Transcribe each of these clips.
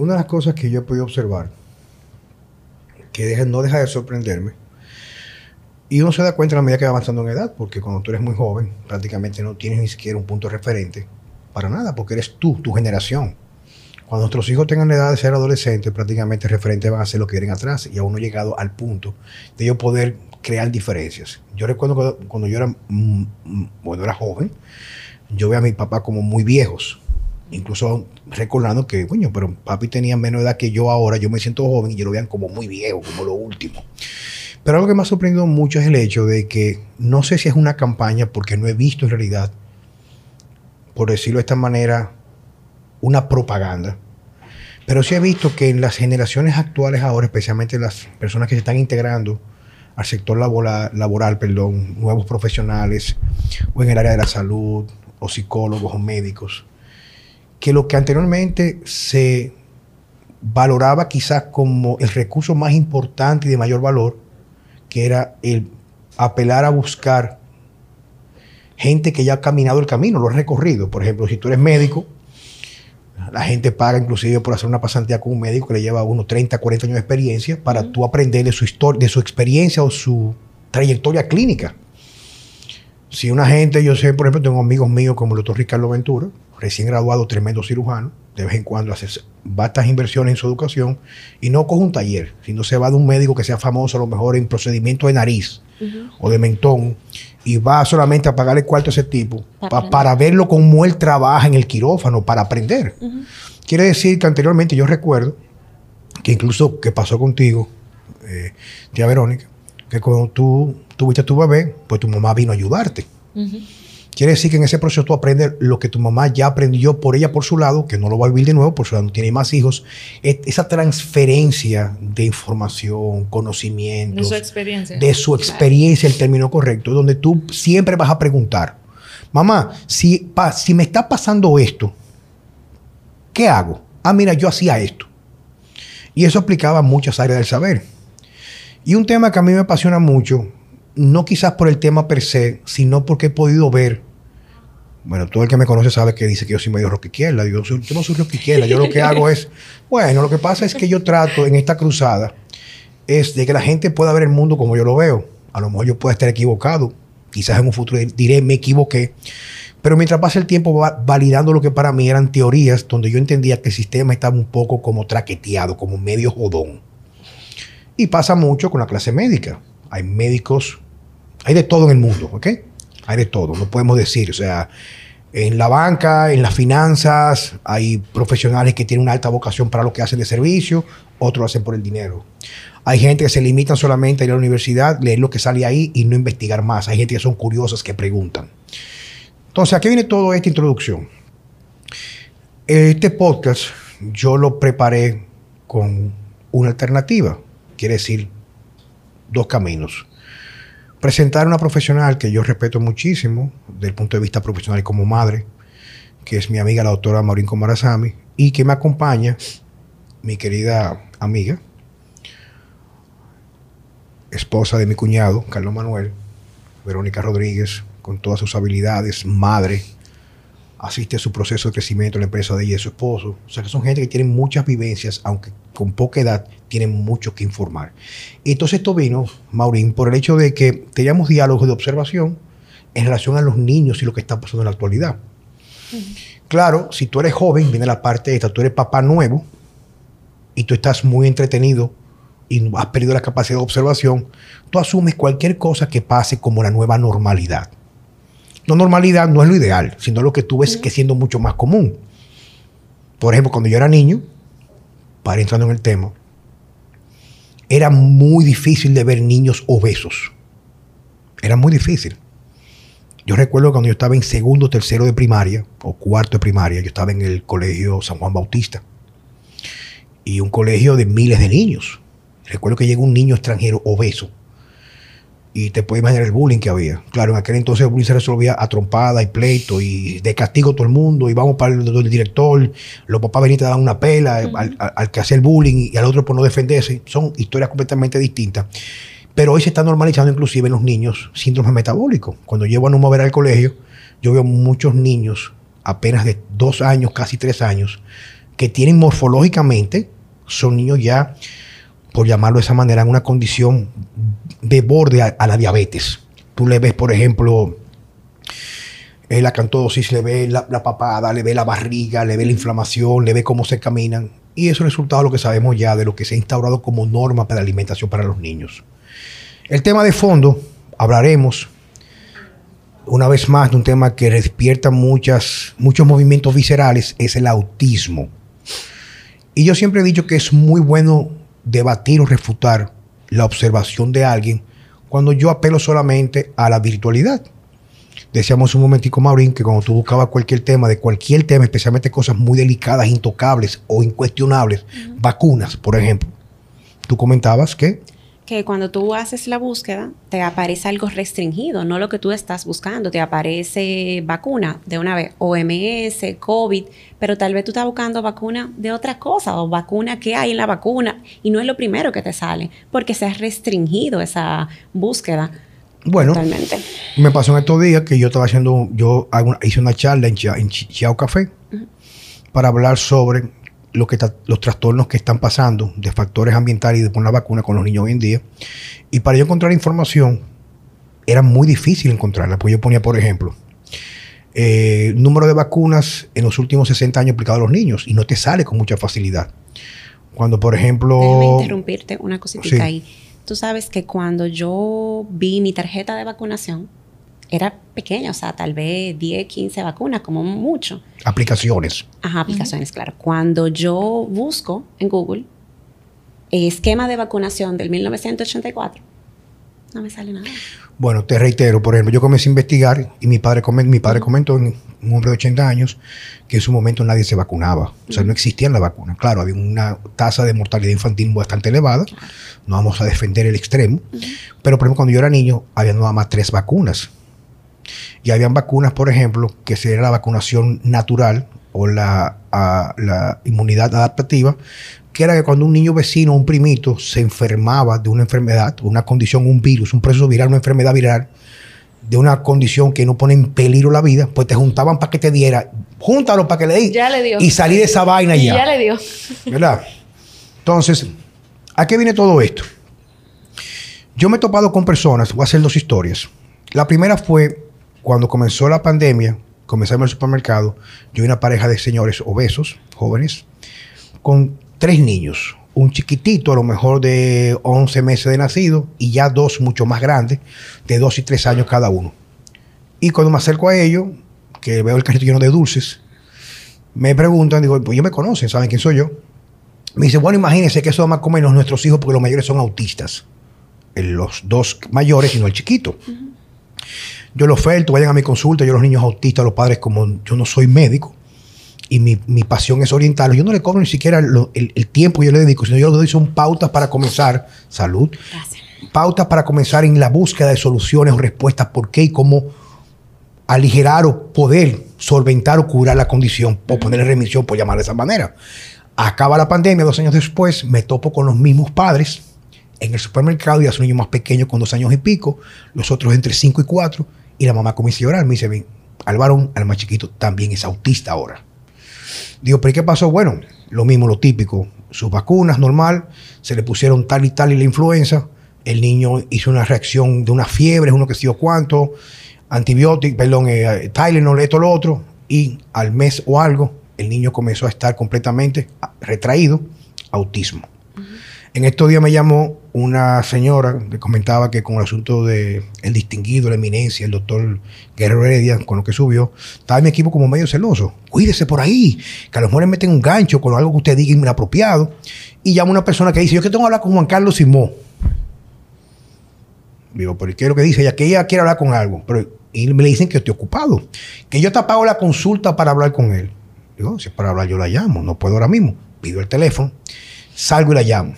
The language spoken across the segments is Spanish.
una de las cosas que yo he podido observar, que no deja de sorprenderme, y uno se da cuenta a medida que va avanzando en edad, porque cuando tú eres muy joven, prácticamente no tienes ni siquiera un punto referente para nada, porque eres tú, tu generación. Cuando nuestros hijos tengan la edad de ser adolescentes, prácticamente referentes van a ser lo que vienen atrás y aún no he llegado al punto de yo poder crear diferencias. Yo recuerdo cuando, yo era, mm, mm, bueno, era joven, yo veía a mi papá como muy viejos. Incluso recordando que, coño, pero papi tenía menos edad que yo ahora, yo me siento joven y yo lo vean como muy viejo, como lo último. Pero algo que me ha sorprendido mucho es el hecho de que no sé si es una campaña, porque no he visto en realidad, por decirlo de esta manera, una propaganda. Pero sí he visto que en las generaciones actuales ahora, especialmente las personas que se están integrando al sector laboral, laboral perdón, nuevos profesionales, o en el área de la salud, o psicólogos, o médicos, que lo que anteriormente se valoraba quizás como el recurso más importante y de mayor valor, que era el apelar a buscar gente que ya ha caminado el camino, lo ha recorrido. Por ejemplo, si tú eres médico, la gente paga inclusive por hacer una pasantía con un médico que le lleva a unos 30, 40 años de experiencia para tú aprender de su historia, de su experiencia o su trayectoria clínica. Si una gente, yo sé, por ejemplo, tengo amigos míos como el doctor Ricardo Ventura, recién graduado, tremendo cirujano, de vez en cuando hace bastas inversiones en su educación y no coge un taller, sino se va de un médico que sea famoso a lo mejor en procedimiento de nariz o de mentón y va solamente a pagar el cuarto a ese tipo para verlo cómo él trabaja en el quirófano, para aprender. Quiere decir que anteriormente yo recuerdo que incluso que pasó contigo, eh, tía Verónica, que cuando tú tuviste a tu bebé, pues tu mamá vino a ayudarte. Quiere decir que en ese proceso tú aprendes lo que tu mamá ya aprendió por ella por su lado, que no lo va a vivir de nuevo, por su lado no tiene más hijos. esa transferencia de información, conocimiento. De su experiencia. De su experiencia, el término correcto, donde tú siempre vas a preguntar, mamá, si, si me está pasando esto, ¿qué hago? Ah, mira, yo hacía esto. Y eso aplicaba a muchas áreas del saber. Y un tema que a mí me apasiona mucho, no quizás por el tema per se, sino porque he podido ver bueno, todo el que me conoce sabe que dice que yo soy medio rock izquierda. Yo, yo no soy rock izquierda. Yo lo que hago es, bueno, lo que pasa es que yo trato en esta cruzada es de que la gente pueda ver el mundo como yo lo veo. A lo mejor yo pueda estar equivocado. Quizás en un futuro diré me equivoqué. Pero mientras pasa el tiempo va validando lo que para mí eran teorías donde yo entendía que el sistema estaba un poco como traqueteado, como medio jodón. Y pasa mucho con la clase médica. Hay médicos, hay de todo en el mundo, ¿ok? hay de todo, no podemos decir, o sea, en la banca, en las finanzas, hay profesionales que tienen una alta vocación para lo que hacen de servicio, otros lo hacen por el dinero. Hay gente que se limitan solamente a ir a la universidad, leer lo que sale ahí y no investigar más. Hay gente que son curiosas que preguntan. Entonces, aquí viene toda esta introducción. Este podcast yo lo preparé con una alternativa, quiere decir dos caminos presentar a una profesional que yo respeto muchísimo, desde el punto de vista profesional y como madre, que es mi amiga la doctora Maurín Comarazami, y que me acompaña mi querida amiga, esposa de mi cuñado, Carlos Manuel, Verónica Rodríguez, con todas sus habilidades, madre, asiste a su proceso de crecimiento en la empresa de ella y su esposo. O sea que son gente que tienen muchas vivencias, aunque con poca edad tienen mucho que informar. Y entonces esto vino, Maurín, por el hecho de que teníamos diálogos de observación en relación a los niños y lo que está pasando en la actualidad. Claro, si tú eres joven, viene la parte esta, tú eres papá nuevo y tú estás muy entretenido y has perdido la capacidad de observación, tú asumes cualquier cosa que pase como la nueva normalidad. No normalidad no es lo ideal, sino lo que tú ves que siendo mucho más común. Por ejemplo, cuando yo era niño, para entrando en el tema, era muy difícil de ver niños obesos. Era muy difícil. Yo recuerdo cuando yo estaba en segundo, tercero de primaria, o cuarto de primaria, yo estaba en el colegio San Juan Bautista. Y un colegio de miles de niños. Recuerdo que llegó un niño extranjero obeso y te puedes imaginar el bullying que había. Claro, en aquel entonces el bullying se resolvía a trompada y pleito y de castigo todo el mundo. Y vamos para el, director, los papás venían y te daban una pela al, que hacía el bullying y al otro por no defenderse. Son historias completamente distintas. Pero hoy se está normalizando inclusive en los niños síndrome metabólico. Cuando llevo a no mover al colegio, yo veo muchos niños apenas de dos años, casi tres años, que tienen morfológicamente, son niños ya, por llamarlo de esa manera, en una condición de borde a, la diabetes. Tú le ves, por ejemplo, eh, la cantosis, le ves la, papada, le ves la barriga, le ves la inflamación, le ves cómo se caminan. Y eso es resultado de lo que sabemos ya de lo que se ha instaurado como norma para la alimentación para los niños. El tema de fondo, hablaremos una vez más de un tema que despierta muchos movimientos viscerales, es el autismo. Y yo siempre he dicho que es muy bueno debatir o refutar la observación de alguien cuando yo apelo solamente a la virtualidad. Decíamos un momentico, Maurín, que cuando tú buscabas cualquier tema, de cualquier tema, especialmente cosas muy delicadas, intocables o incuestionables, vacunas, por ejemplo, tú comentabas que que cuando tú haces la búsqueda, te aparece algo restringido, no lo que tú estás buscando. Te aparece vacuna de una vez, OMS, COVID, pero tal vez tú estás buscando vacuna de otra cosa o vacuna que hay en la vacuna y no es lo primero que te sale, porque se ha restringido esa búsqueda. Bueno, me pasó en estos días que yo estaba haciendo, yo hice una charla en, Chiao Café para hablar sobre lo que los trastornos que están pasando de factores ambientales y de poner la vacuna con los niños hoy en día. Y para yo encontrar información, era muy difícil encontrarla. Pues yo ponía, por ejemplo, eh, número de vacunas en los últimos 60 años aplicado a los niños y no te sale con mucha facilidad. Cuando, por ejemplo... Déjame interrumpirte una cosita ahí. Tú sabes que cuando yo vi mi tarjeta de vacunación, era pequeña, o sea, tal vez 10, 15 vacunas, como mucho. Aplicaciones. Ajá, aplicaciones, claro. Cuando yo busco en Google esquema de vacunación del 1984, no me sale nada. Bueno, te reitero, por ejemplo, yo comencé a investigar y mi padre, mi padre comentó, un hombre de 80 años, que en su momento nadie se vacunaba. O sea, no existían las vacunas. Claro, había una tasa de mortalidad infantil bastante elevada. No vamos a defender el extremo. Pero, por ejemplo, cuando yo era niño, había nada más tres vacunas y habían vacunas, por ejemplo, que sería la vacunación natural o la, la inmunidad adaptativa, que era que cuando un niño vecino o un primito se enfermaba de una enfermedad, una condición, un virus, un proceso viral, una enfermedad viral, de una condición que no pone en peligro la vida, pues te juntaban para que te diera, júntalo para que le di. Ya le dio. Y salí de esa vaina ya. Ya le dio. ¿Verdad? Entonces, ¿a qué viene todo esto? Yo me he topado con personas, voy a hacer dos historias. La primera fue cuando comenzó la pandemia, comenzamos el supermercado, yo vi una pareja de señores obesos, jóvenes, con tres niños. Un chiquitito, a lo mejor de 11 meses de nacido, y ya dos mucho más grandes, de 2 y 3 años cada uno. Y cuando me acerco a ellos, que veo el carrito lleno de dulces, me preguntan, digo, pues ellos me conocen, saben quién soy yo. Me dice, bueno, imagínense que eso más comen nuestros hijos porque los mayores son autistas. Los dos mayores y no el chiquito. Yo lo oferto, vayan a mi consulta, yo los niños autistas, los padres, como yo no soy médico y mi, pasión es orientarlos, yo no le cobro ni siquiera el, tiempo que yo le dedico, sino yo le doy son pautas para comenzar, salud, pautas para comenzar en la búsqueda de soluciones o respuestas, por qué y cómo aligerar o poder solventar o curar la condición, o poner en remisión, por llamar de esa manera. Acaba la pandemia, dos años después, me topo con los mismos padres en el supermercado y a su niño más pequeño con dos años y pico, los otros entre cinco y cuatro, y la mamá comienza a llorar. Me dice, ven, al varón, al más chiquito, también es autista ahora. Digo, ¿pero qué pasó? Bueno, lo mismo, lo típico. Sus vacunas, normal, se le pusieron tal y tal y la influenza. El niño hizo una reacción de una fiebre, uno que sé yo cuánto, antibiótico, perdón, eh, Tylenol, esto, lo otro. Y al mes o algo, el niño comenzó a estar completamente retraído, autismo. En estos días me llamó una señora que comentaba que con el asunto de el distinguido, la eminencia, el doctor Guerrero Heredia, con lo que subió, estaba mi equipo como medio celoso. Cuídese por ahí, que a los mejor meten un gancho con algo que usted diga inapropiado. Y llama una persona que dice, yo que tengo que hablar con Juan Carlos Simó. Digo, pero ¿qué es lo que dice? Ella que ella quiere hablar con algo. Pero y me le dicen que estoy ocupado. Que yo te pago la consulta para hablar con él. Digo, si es para hablar yo la llamo. No puedo ahora mismo. Pido el teléfono, salgo y la llamo.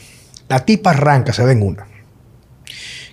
La tipa arranca, se ven una.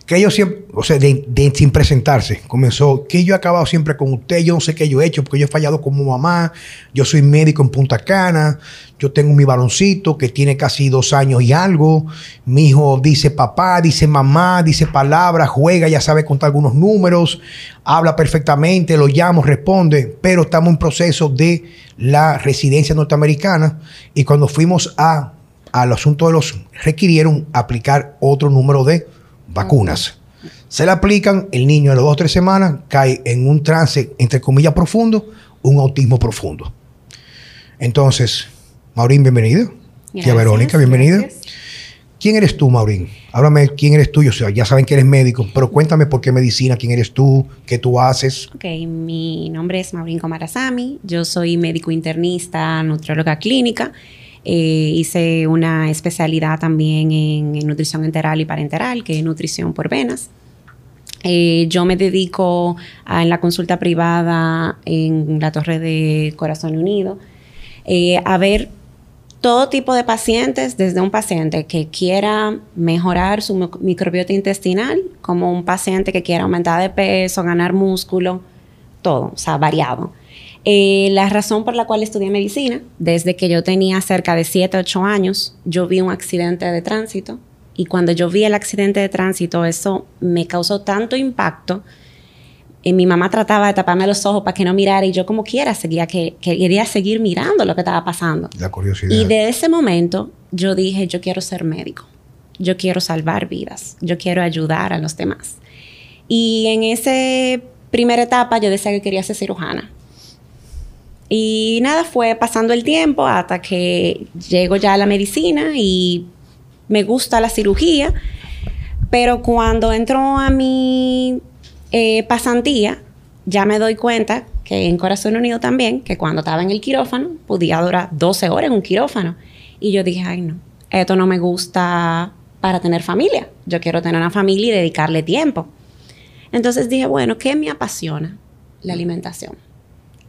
que yo siempre, o sea, sin presentarse, comenzó, que yo he acabado siempre con usted, yo no sé qué yo he hecho, porque yo he fallado como mamá, yo soy médico en Punta Cana, yo tengo mi baloncito que tiene casi dos años y algo, mi hijo dice papá, dice mamá, dice palabras, juega, ya sabe contar algunos números, habla perfectamente, lo llamo, responde, pero estamos en proceso de la residencia norteamericana y cuando fuimos a al asunto de los requirieron aplicar otro número de vacunas. Se le aplican, el niño a las dos o tres semanas cae en un trance, entre comillas, profundo, un autismo profundo. Entonces, Maurín, bienvenido. Y a Verónica, bienvenida. ¿Quién eres tú, Maurín? Háblame quién eres tú. O sea, ya saben que eres médico, pero cuéntame por qué medicina, quién eres tú, qué tú haces. Ok, mi nombre es Maurín Comarazami. Yo soy médico internista, nutrióloga clínica eh, hice una especialidad también en, nutrición enteral y parenteral, que es nutrición por venas. Eh, yo me dedico en la consulta privada en la Torre de Corazón Unido eh, a ver todo tipo de pacientes, desde un paciente que quiera mejorar su microbiota intestinal, como un paciente que quiera aumentar de peso, ganar músculo, todo, o sea, variado. Eh, la razón por la cual estudié medicina, desde que yo tenía cerca de 7, 8 años, yo vi un accidente de tránsito y cuando yo vi el accidente de tránsito, eso me causó tanto impacto. Y mi mamá trataba de taparme los ojos para que no mirara y yo como quiera seguía que, quería seguir mirando lo que estaba pasando. La curiosidad. Y de ese momento yo dije, yo quiero ser médico, yo quiero salvar vidas, yo quiero ayudar a los demás. Y en esa primera etapa yo decía que quería ser cirujana. Y nada, fue pasando el tiempo hasta que llego ya a la medicina y me gusta la cirugía. Pero cuando entro a mi eh, pasantía, ya me doy cuenta que en Corazón Unido también, que cuando estaba en el quirófano, podía durar 12 horas en un quirófano. Y yo dije, ay no, esto no me gusta para tener familia. Yo quiero tener una familia y dedicarle tiempo. Entonces dije, bueno, ¿qué me apasiona? La alimentación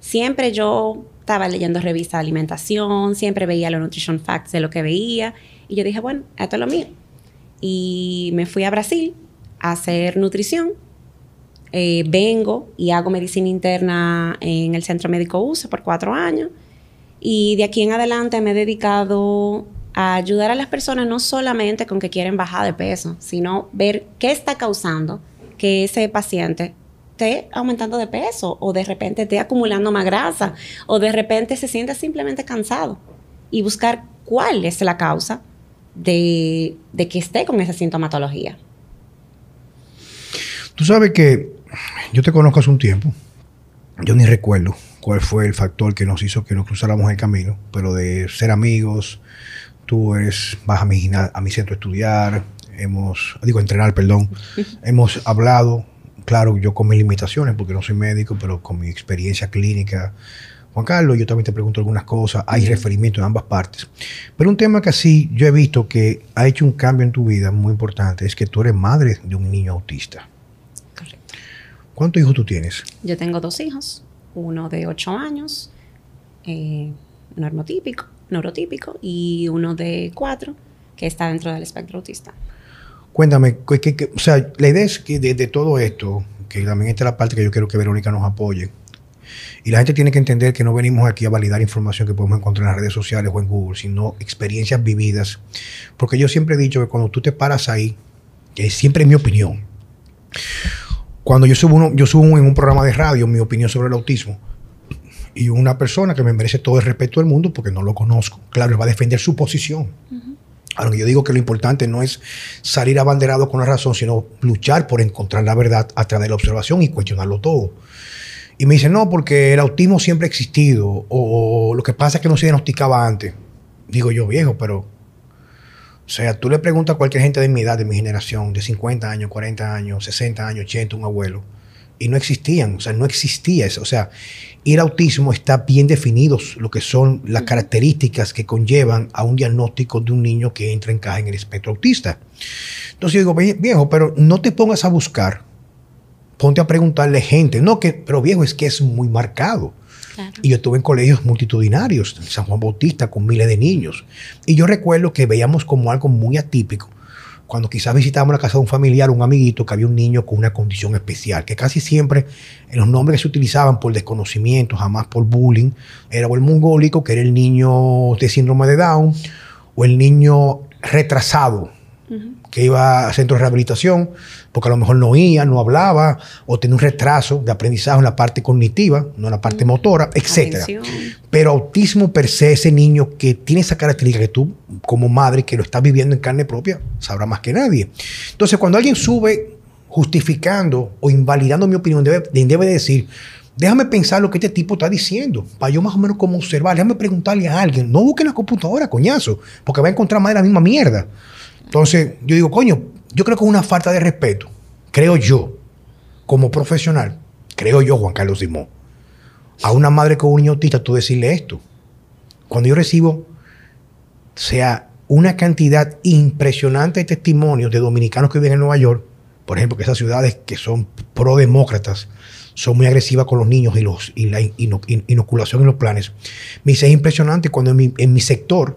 siempre yo estaba leyendo revistas de alimentación, siempre veía los nutrition facts de lo que veía y yo dije, bueno, esto es lo mío. Y me fui a Brasil a hacer nutrición. Eh, vengo y hago medicina interna en el Centro Médico USA por cuatro años. Y de aquí en adelante me he dedicado a ayudar a las personas no solamente con que quieren bajar de peso, sino ver qué está causando que ese paciente esté aumentando de peso o de repente esté acumulando más grasa o de repente se siente simplemente cansado. Y buscar cuál es la causa de, que esté con esa sintomatología. Tú sabes que yo te conozco hace un tiempo, yo ni recuerdo cuál fue el factor que nos hizo que nos cruzáramos el camino, pero de ser amigos, tú eres, vas a mi, a mi centro a estudiar, hemos, digo, entrenar, perdón, hemos hablado, claro, yo con mis limitaciones, porque no soy médico, pero con mi experiencia clínica. Juan Carlos, yo también te pregunto algunas cosas, hay referimiento en ambas partes. Pero un tema que así yo he visto que ha hecho un cambio en tu vida muy importante es que tú eres madre de un niño autista. Correcto. ¿Cuántos hijos tú tienes? Yo tengo dos hijos, uno de ocho años, eh, normotípico, neurotípico, y uno de cuatro, que está dentro del espectro autista. Cuéntame, o sea, la idea es que de, todo esto, que también esta es la parte que yo quiero que Verónica nos apoye, y la gente tiene que entender que no venimos aquí a validar información que podemos encontrar en las redes sociales o en Google, sino experiencias vividas. Porque yo siempre he dicho que cuando tú te paras ahí, que siempre es mi opinión, cuando yo subo, uno, yo subo en un programa de radio mi opinión sobre el autismo, y una persona que me merece todo el respeto del mundo porque no lo conozco, claro, va a defender su posición. Aunque yo digo que lo importante no es salir abanderado con la razón, sino luchar por encontrar la verdad a través de la observación y cuestionarlo todo. Y me dicen, no, porque el autismo siempre ha existido, o, lo que pasa es que no se diagnosticaba antes. Digo yo, viejo, pero. O sea, tú le preguntas a cualquier gente de mi edad, de mi generación, de 50 años, 40 años, 60 años, 80, un abuelo, y no existían, o sea, no existía eso. O sea, y el autismo está bien definidos lo que son las características que conllevan a un diagnóstico de un niño que entra en caja en el espectro autista. Entonces yo digo, viejo, pero no te pongas a buscar, ponte a preguntarle gente, no que, pero viejo, es que es muy marcado. Y yo estuve en colegios multitudinarios, en San Juan Bautista, con miles de niños. Y yo recuerdo que veíamos como algo muy atípico cuando quizás visitábamos la casa de un familiar, un amiguito, que había un niño con una condición especial, que casi siempre en los nombres que se utilizaban por desconocimiento, jamás por bullying, era o el mongólico, que era el niño de síndrome de Down, o el niño retrasado, que iba a centro de rehabilitación, porque a lo mejor no oía, no hablaba, o tenía un retraso de aprendizaje en la parte cognitiva, no en la parte motora, etc. Pero autismo per se, ese niño que tiene esa característica que tú, como madre, que lo estás viviendo en carne propia, sabrá más que nadie. Entonces, cuando alguien sube justificando o invalidando mi opinión, debe, debe decir, déjame pensar lo que este tipo está diciendo, para yo más o menos como observar, déjame preguntarle a alguien, no busque en la computadora, coñazo, porque va a encontrar más de la misma mierda. Entonces, yo digo, coño, yo creo que es una falta de respeto, creo yo, como profesional, creo yo, Juan Carlos Simón, a una madre con un niño autista, tú decirle esto. Cuando yo recibo, sea una cantidad impresionante de testimonios de dominicanos que viven en Nueva York, por ejemplo, que esas ciudades que son pro-demócratas son muy agresivas con los niños y, los, y la inoculación en los planes. Me dice, es impresionante cuando en mi sector,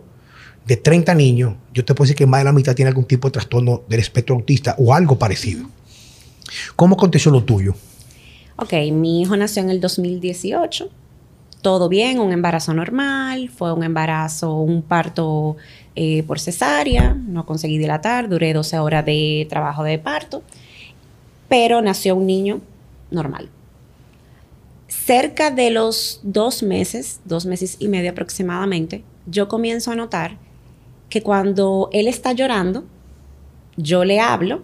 de 30 niños, yo te puedo decir que más de la mitad tiene algún tipo de trastorno del espectro autista o algo parecido. ¿Cómo aconteció lo tuyo? Ok, mi hijo nació en el 2018. Todo bien, un embarazo normal, fue un embarazo, un parto eh, por cesárea, no conseguí dilatar, duré 12 horas de trabajo de parto, pero nació un niño normal. Cerca de los dos meses, dos meses y medio aproximadamente, yo comienzo a notar que cuando él está llorando, yo le hablo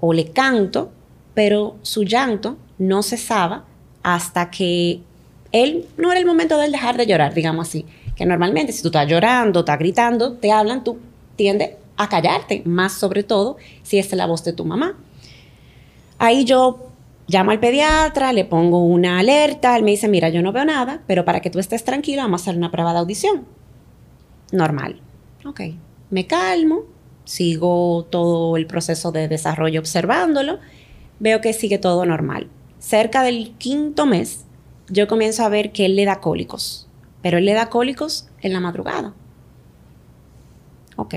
o le canto, pero su llanto no cesaba hasta que él no era el momento de él dejar de llorar, digamos así. Que normalmente si tú estás llorando, estás gritando, te hablan, tú tiendes a callarte, más sobre todo si es la voz de tu mamá. Ahí yo llamo al pediatra, le pongo una alerta, él me dice, mira, yo no veo nada, pero para que tú estés tranquila vamos a hacer una prueba de audición. Normal. Ok, me calmo, sigo todo el proceso de desarrollo observándolo, veo que sigue todo normal. Cerca del quinto mes, yo comienzo a ver que él le da cólicos, pero él le da cólicos en la madrugada. Ok,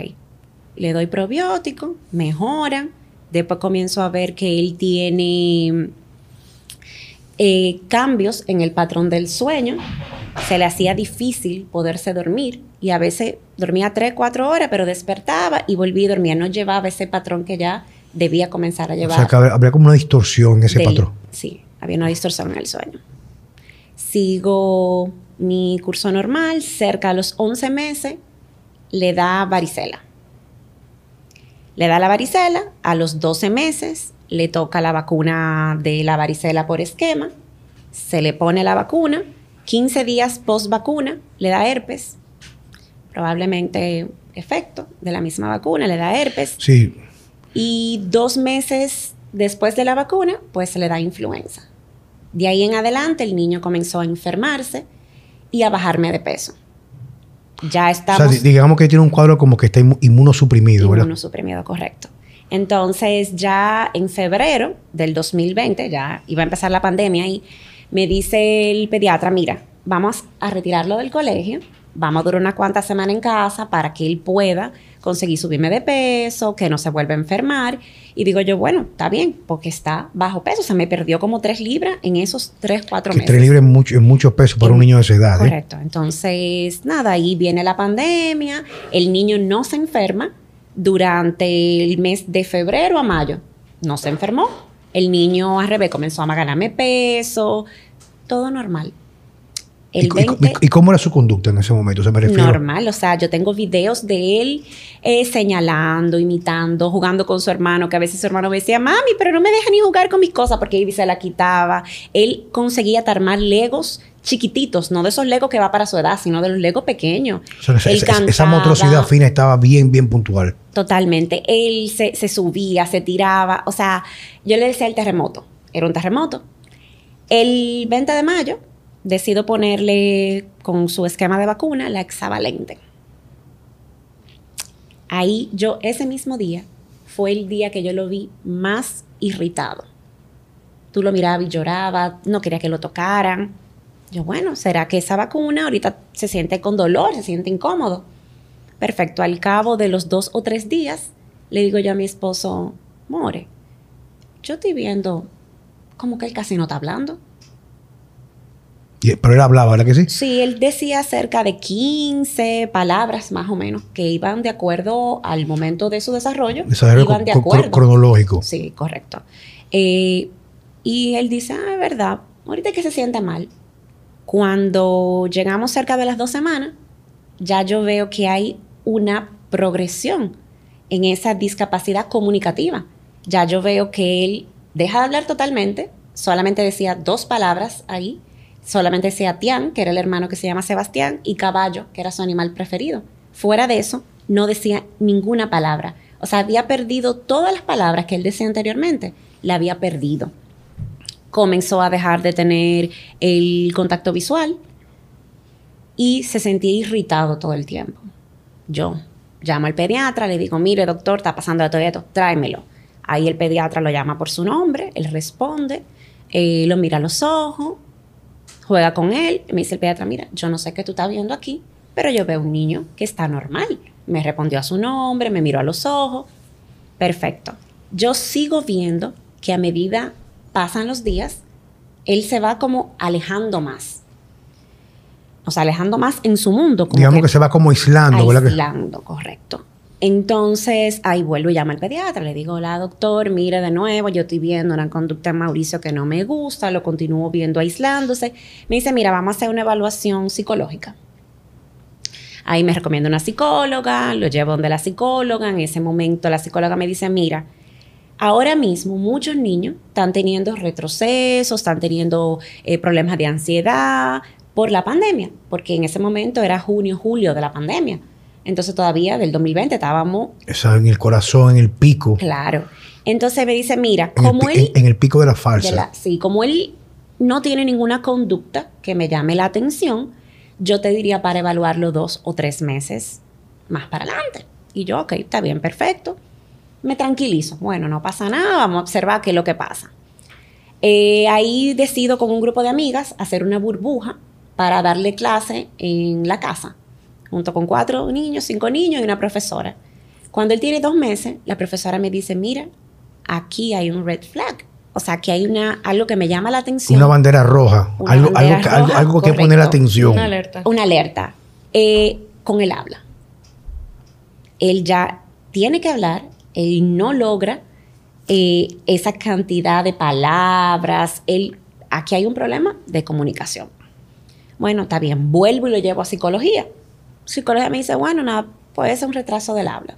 le doy probiótico, mejora, después comienzo a ver que él tiene eh, cambios en el patrón del sueño, se le hacía difícil poderse dormir y a veces dormía tres, cuatro horas, pero despertaba y volvía a dormir. No llevaba ese patrón que ya debía comenzar a llevar. O sea, que habría como una distorsión en ese patrón. Sí, había una distorsión en el sueño. Sigo mi curso normal, cerca de los 11 meses le da varicela. Le da la varicela, a los 12 meses le toca la vacuna de la varicela por esquema, se le pone la vacuna, 15 días post vacuna le da herpes, probablemente efecto de la misma vacuna, le da herpes. Sí. Y dos meses después de la vacuna, pues se le da influenza. De ahí en adelante el niño comenzó a enfermarse y a bajarme de peso. Ya estamos... O sea, digamos que tiene un cuadro como que está inmunosuprimido, ¿verdad? Inmunosuprimido, correcto. Entonces ya en febrero del 2020, ya iba a empezar la pandemia y me dice el pediatra, mira, vamos a retirarlo del colegio vamos a durar unas cuantas semanas en casa para que él pueda conseguir subirme de peso, que no se vuelva a enfermar. Y digo yo, bueno, está bien, porque está bajo peso. O sea, me perdió como tres libras en esos tres, cuatro meses. Tres libras es mucho, es mucho peso para un niño de esa edad. ¿eh? Correcto. Entonces, nada, ahí viene la pandemia. El niño no se enferma durante el mes de febrero a mayo. No se enfermó. El niño al revés comenzó a ganarme peso. Todo normal. ¿Y, cómo era su conducta en ese momento? ¿Se me Normal, o sea, yo tengo videos de él eh, señalando, imitando, jugando con su hermano, que a veces su hermano me decía, mami, pero no me deja ni jugar con mis cosas porque Ivy se la quitaba. Él conseguía armar legos chiquititos, no de esos legos que va para su edad, sino de los legos pequeños. esa, motricidad fina estaba bien, bien puntual. Totalmente. Él se, se subía, se tiraba. O sea, yo le decía el terremoto. Era un terremoto. El 20 de mayo decido ponerle con su esquema de vacuna la hexavalente. Ahí yo, ese mismo día, fue el día que yo lo vi más irritado. Tú lo mirabas y lloraba, no quería que lo tocaran. Yo, bueno, ¿será que esa vacuna ahorita se siente con dolor, se siente incómodo? Perfecto, al cabo de los dos o tres días, Le digo yo a mi esposo, More, yo estoy viendo como que él casi no está hablando. Pero él hablaba, ¿verdad que sí? Sí, él decía cerca de 15 palabras más o menos que iban de acuerdo al momento de su desarrollo. Desarrollo iban de acuerdo. cronológico. Sí, correcto. Eh, y él dice, ah, es verdad, ahorita que se siente mal. Cuando llegamos cerca de las dos semanas, ya yo veo que hay una progresión en esa discapacidad comunicativa. Ya yo veo que él deja de hablar totalmente, solamente decía dos palabras ahí, solamente decía Tian, que era el hermano que se llama Sebastián, y caballo, que era su animal preferido. Fuera de eso, no decía ninguna palabra. O sea, había perdido todas las palabras que él decía anteriormente, la había perdido. Comenzó a dejar de tener el contacto visual y se sentía irritado todo el tiempo. Yo llamo al pediatra, le digo, mire doctor, está pasando todo esto, tráemelo. Ahí el pediatra lo llama por su nombre, él responde, eh, lo mira a los ojos, juega con él. me dice el pediatra, mira, yo no sé qué tú estás viendo aquí, pero yo veo un niño que está normal. Me respondió a su nombre, me miró a los ojos. Perfecto. Yo sigo viendo que a medida pasan los días, él se va como alejando más. O sea, alejando más en su mundo. Digamos que, se va como aislando, ¿verdad? Aislando, correcto. Entonces, ahí vuelvo y llamo al pediatra. Le digo, hola doctor, mire de nuevo, yo estoy viendo una conducta en Mauricio que no me gusta, lo continúo viendo aislándose. Me dice, mira, vamos a hacer una evaluación psicológica. Ahí me recomienda una psicóloga, lo llevo donde la psicóloga. En ese momento la psicóloga me dice, mira, ahora mismo muchos niños están teniendo retrocesos, están teniendo eh, problemas de ansiedad por la pandemia, porque en ese momento era junio, julio de la pandemia. Entonces todavía del 2020 estábamos... Eso en el corazón, en el pico. Claro. Entonces me dice, mira, como él... En, el pico de la falsa. sí, como él no tiene ninguna conducta que me llame la atención, yo te diría para evaluarlo dos o tres meses más para adelante. Y yo, ok, está bien, perfecto. Me tranquilizo. Bueno, no pasa nada, vamos a observar qué es lo que pasa. Eh, ahí decido con un grupo de amigas hacer una burbuja para darle clase en la casa junto con cuatro niños, cinco niños y una profesora. Cuando él tiene dos meses, la profesora me dice, mira, aquí hay un red flag. O sea, que hay una, algo que me llama la atención. Una bandera roja. algo, algo, que poner atención. Una alerta. Una alerta. Eh, con el habla. Él ya tiene que hablar, él no logra eh, esa cantidad de palabras. Él, aquí hay un problema de comunicación. Bueno, está bien, vuelvo y lo llevo a psicología psicóloga me dice, bueno, nada, puede ser un retraso del habla.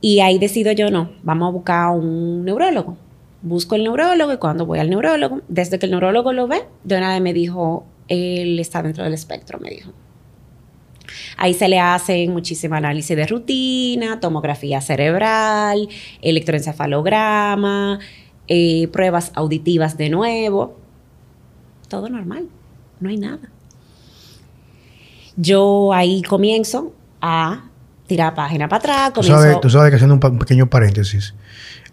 Y ahí decido yo, no, vamos a buscar un neurólogo. Busco el neurólogo y cuando voy al neurólogo, desde que el neurólogo lo ve, de una vez me dijo, él está dentro del espectro, me dijo. Ahí se le hace muchísimo análisis de rutina, tomografía cerebral, electroencefalograma, eh, pruebas auditivas de nuevo. Todo normal, no hay nada yo ahí comienzo a tirar página para atrás. Tú sabes, que haciendo un, pequeño paréntesis,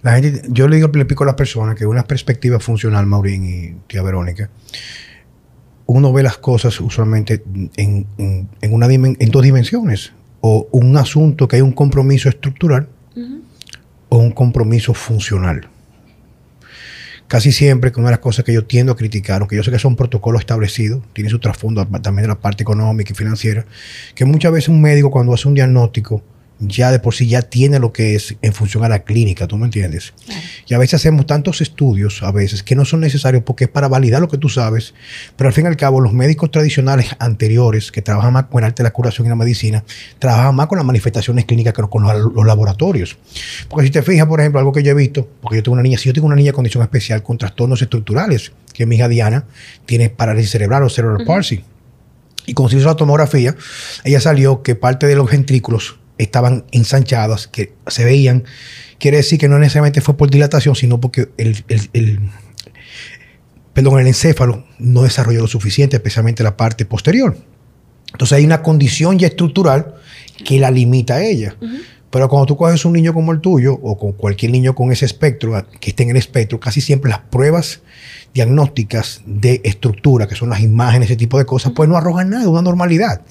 la gente, yo le digo, le explico a las personas que una perspectiva funcional, Maurín y tía Verónica, uno ve las cosas usualmente en, una en dos dimensiones. O un asunto que hay un compromiso estructural o un compromiso funcional casi siempre que una de las cosas que yo tiendo a criticar, aunque yo sé que son protocolos establecidos, tiene su trasfondo también de la parte económica y financiera, que muchas veces un médico cuando hace un diagnóstico ya de por sí ya tiene lo que es en función a la clínica, ¿tú me entiendes? Y a veces hacemos tantos estudios, a veces, que no son necesarios porque es para validar lo que tú sabes, pero al fin y al cabo los médicos tradicionales anteriores que trabajan más con el arte de la curación y la medicina, trabajan más con las manifestaciones clínicas que con los, laboratorios. Porque si te fijas, por ejemplo, algo que yo he visto, porque yo tengo una niña, si yo tengo una niña con condición especial con trastornos estructurales, que mi hija Diana tiene parálisis cerebral o cerebral palsy, y cuando se hizo la tomografía, ella salió que parte de los ventrículos estaban ensanchadas, que se veían. Quiere decir que no necesariamente fue por dilatación, sino porque el, el, perdón, el encéfalo no desarrolló lo suficiente, especialmente la parte posterior. Entonces hay una condición ya estructural que la limita a ella. Pero cuando tú coges un niño como el tuyo, o con cualquier niño con ese espectro, que esté en el espectro, casi siempre las pruebas diagnósticas de estructura, que son las imágenes, ese tipo de cosas, pues no arrojan nada, una normalidad.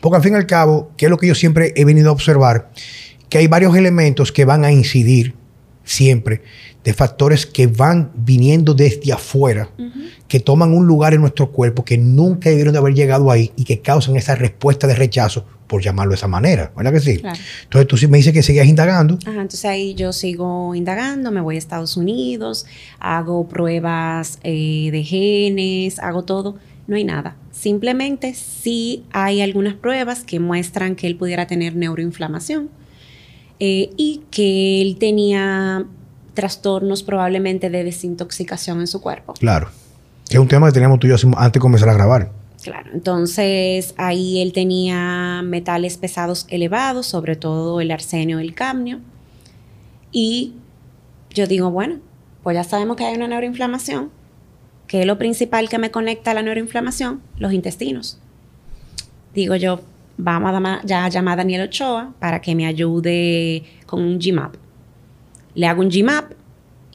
Porque al fin y al cabo, ¿qué es lo que yo siempre he venido a observar? que hay varios elementos que van a incidir siempre de factores que van viniendo desde afuera, que toman un lugar en nuestro cuerpo que nunca debieron de haber llegado ahí y que causan esa respuesta de rechazo, por llamarlo de esa manera, ¿verdad que sí? Entonces tú sí me dices que seguías indagando. Ajá, entonces ahí yo sigo indagando, me voy a Estados Unidos, hago pruebas eh, de genes, hago todo, no hay nada. Simplemente sí hay algunas pruebas que muestran que él pudiera tener neuroinflamación eh, y que él tenía trastornos probablemente de desintoxicación en su cuerpo. Claro. Que es un tema que teníamos tú y yo antes de comenzar a grabar. Claro, entonces ahí él tenía metales pesados elevados, sobre todo el arsenio y el cadmio. Y yo digo, bueno, pues ya sabemos que hay una neuroinflamación. ¿Qué es lo principal que me conecta a la neuroinflamación? Los intestinos. Digo yo, vamos a ya llamar a Daniel Ochoa para que me ayude con un GMAP. Le hago un GMAP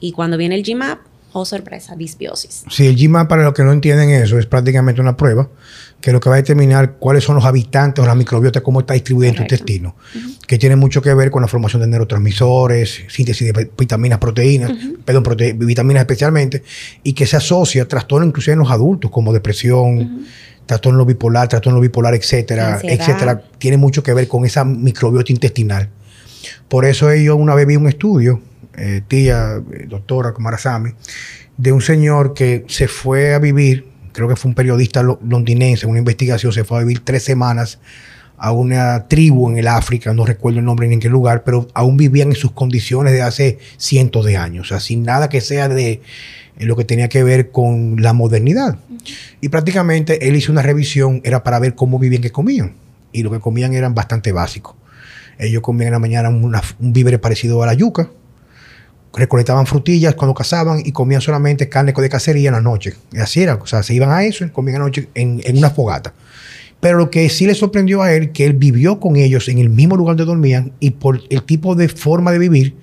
y cuando viene el GMAP, oh sorpresa, disbiosis. Sí, el GMAP, para los que no entienden eso, es prácticamente una prueba que lo que va a determinar cuáles son los habitantes o la microbiota, cómo está distribuida en tu intestino, que tiene mucho que ver con la formación de neurotransmisores, síntesis de vitaminas, proteínas, perdón, vitaminas especialmente, y que se asocia a trastornos inclusive en los adultos, como depresión, trastorno bipolar, trastorno bipolar, etcétera, etcétera, tiene mucho que ver con esa microbiota intestinal. Por eso yo una vez vi un estudio, eh, tía, eh, doctora Kumarasamy, de un señor que se fue a vivir, creo que fue un periodista londinense, una investigación, se fue a vivir tres semanas a una tribu en el África, no recuerdo el nombre ni en qué lugar, pero aún vivían en sus condiciones de hace cientos de años, o sea, sin nada que sea de eh, lo que tenía que ver con la modernidad. Y prácticamente él hizo una revisión, era para ver cómo vivían, qué comían. Y lo que comían eran bastante básicos. Ellos comían en la mañana un víver parecido a la yuca, recolectaban frutillas cuando cazaban y comían solamente carne de cacería en la noche. Y así era, o sea, se iban a eso y comían en, en una fogata. Pero lo que sí le sorprendió a él, que él vivió con ellos en el mismo lugar donde dormían y por el tipo de forma de vivir,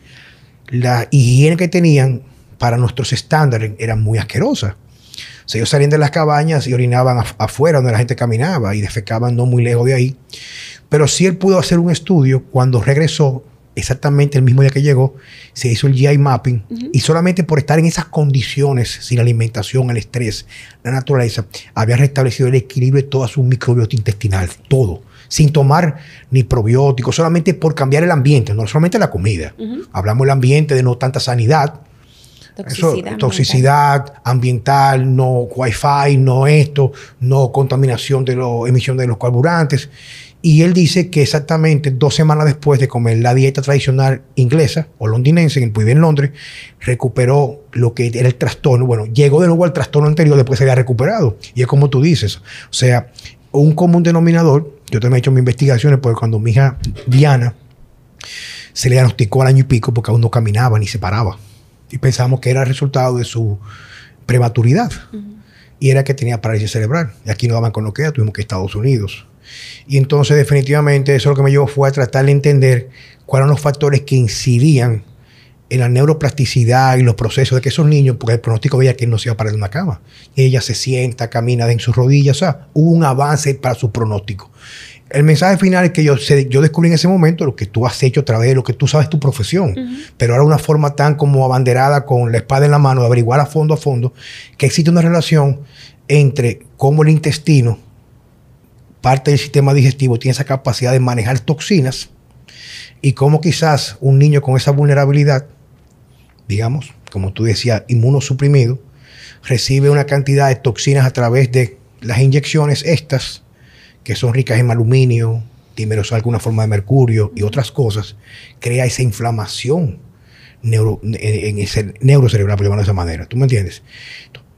la higiene que tenían para nuestros estándares era muy asquerosa. Sea, ellos salían de las cabañas y orinaban afuera donde la gente caminaba y defecaban no muy lejos de ahí. Pero sí él pudo hacer un estudio cuando regresó, exactamente el mismo día que llegó, se hizo el GI mapping y solamente por estar en esas condiciones, sin alimentación, el estrés, la naturaleza, había restablecido el equilibrio de toda su microbiota intestinal, todo sin tomar ni probióticos, solamente por cambiar el ambiente, no solamente la comida. Hablamos del ambiente de no tanta sanidad, Toxicidad, toxicidad ambiental. no wifi, no esto, no contaminación de la emisión de los carburantes. Y él dice que exactamente dos semanas después de comer la dieta tradicional inglesa o londinense, en el en Londres, recuperó lo que era el trastorno. Bueno, llegó de nuevo al trastorno anterior después se había recuperado. Y es como tú dices. O sea, un común denominador, yo también he hecho mis investigaciones, porque cuando mi hija Diana se le diagnosticó al año y pico porque aún no caminaba ni se paraba. Y pensamos que era el resultado de su prematuridad. Y era que tenía parálisis cerebral. Y aquí no daban con lo que era, tuvimos que ir a Estados Unidos. Y entonces definitivamente eso lo que me llevó fue a tratar de entender cuáles eran los factores que incidían en la neuroplasticidad y los procesos de que esos niños, porque el pronóstico veía que él no se iba a parar de una cama. Ella se sienta, camina en sus rodillas, o sea, hubo un avance para su pronóstico. El mensaje final es que yo, yo descubrí en ese momento lo que tú has hecho a través de lo que tú sabes tu profesión, pero ahora una forma tan como abanderada con la espada en la mano de averiguar a fondo a fondo que existe una relación entre cómo el intestino parte del sistema digestivo tiene esa capacidad de manejar toxinas y cómo quizás un niño con esa vulnerabilidad, digamos, como tú decías, inmunosuprimido, recibe una cantidad de toxinas a través de las inyecciones estas, que son ricas en aluminio, timerosal alguna forma de mercurio y otras cosas, crea esa inflamación en ese neurocerebral, por llamarlo de esa manera. ¿Tú me entiendes?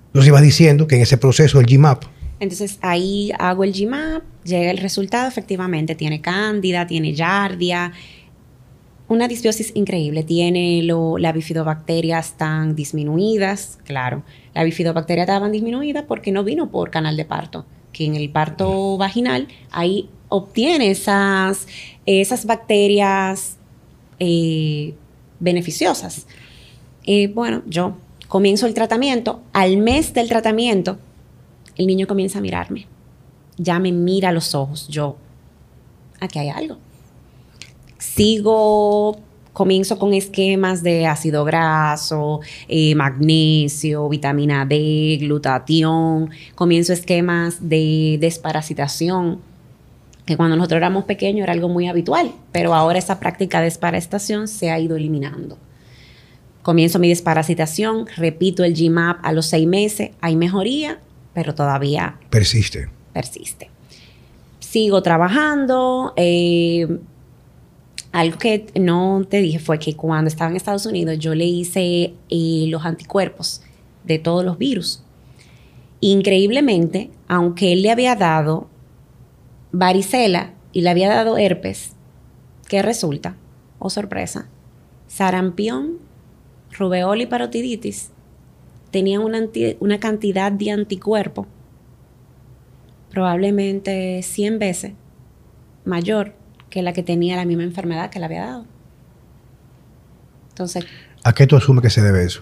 Entonces ibas diciendo que en ese proceso el GMAP entonces ahí hago el GMAP, llega el resultado, efectivamente tiene cándida, tiene yardia, una disbiosis increíble, tiene lo, las bifidobacterias tan disminuidas, claro, la bifidobacteria estaban disminuida porque no vino por canal de parto, que en el parto vaginal ahí obtiene esas, esas bacterias eh, beneficiosas. Eh, bueno, yo comienzo el tratamiento, al mes del tratamiento el niño comienza a mirarme. Ya me mira a los ojos. Yo, aquí hay algo. sigo comienzo con esquemas de ácido graso, eh, magnesio, vitamina D, glutatión, comienzo esquemas de desparasitación, que cuando nosotros éramos pequeños era algo muy habitual, pero ahora esa práctica de desparasitación se ha ido eliminando. Comienzo mi desparasitación, repito el GMAP a los seis meses, hay mejoría, pero todavía persiste. Persiste. Sigo trabajando. Eh, algo que no te dije fue que cuando estaba en Estados Unidos yo le hice eh, los anticuerpos de todos los virus. Increíblemente, aunque él le había dado varicela y le había dado herpes, ¿qué resulta? Oh sorpresa, sarampión, rubeola y parotiditis tenían una, una cantidad de anticuerpo probablemente 100 veces mayor que la que tenía la misma enfermedad que le había dado. Entonces... ¿A qué tú asumes que se debe eso?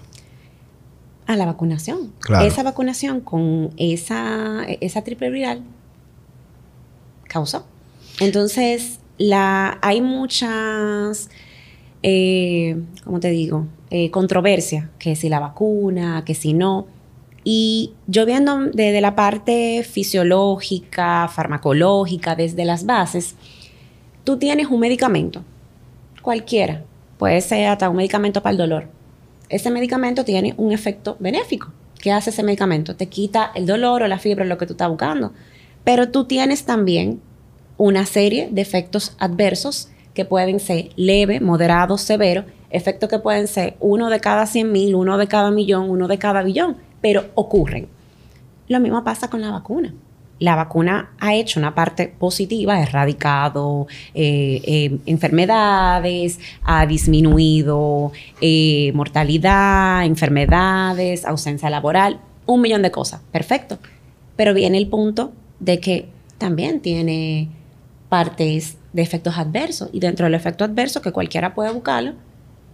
A la vacunación. Esa vacunación con esa, esa triple viral causó. Entonces, la, hay muchas, eh, ¿cómo te digo? Eh, controversia, que si la vacuna, que si no. Y yo viendo desde la parte fisiológica, farmacológica, desde las bases, tú tienes un medicamento, cualquiera, puede ser hasta un medicamento para el dolor. Ese medicamento tiene un efecto benéfico. ¿Qué hace ese medicamento? Te quita el dolor o la fiebre, lo que tú estás buscando. Pero tú tienes también una serie de efectos adversos que pueden ser leve, moderado, severo, efectos que pueden ser uno de cada 100 mil, uno de cada millón, uno de cada billón, pero ocurren. Lo mismo pasa con la vacuna la vacuna ha hecho una parte positiva, ha erradicado eh, eh, enfermedades, ha disminuido eh, mortalidad, enfermedades, ausencia laboral, un millón de cosas. Perfecto. Pero viene el punto de que también tiene partes de efectos adversos y dentro del efecto adverso, que cualquiera puede buscarlo,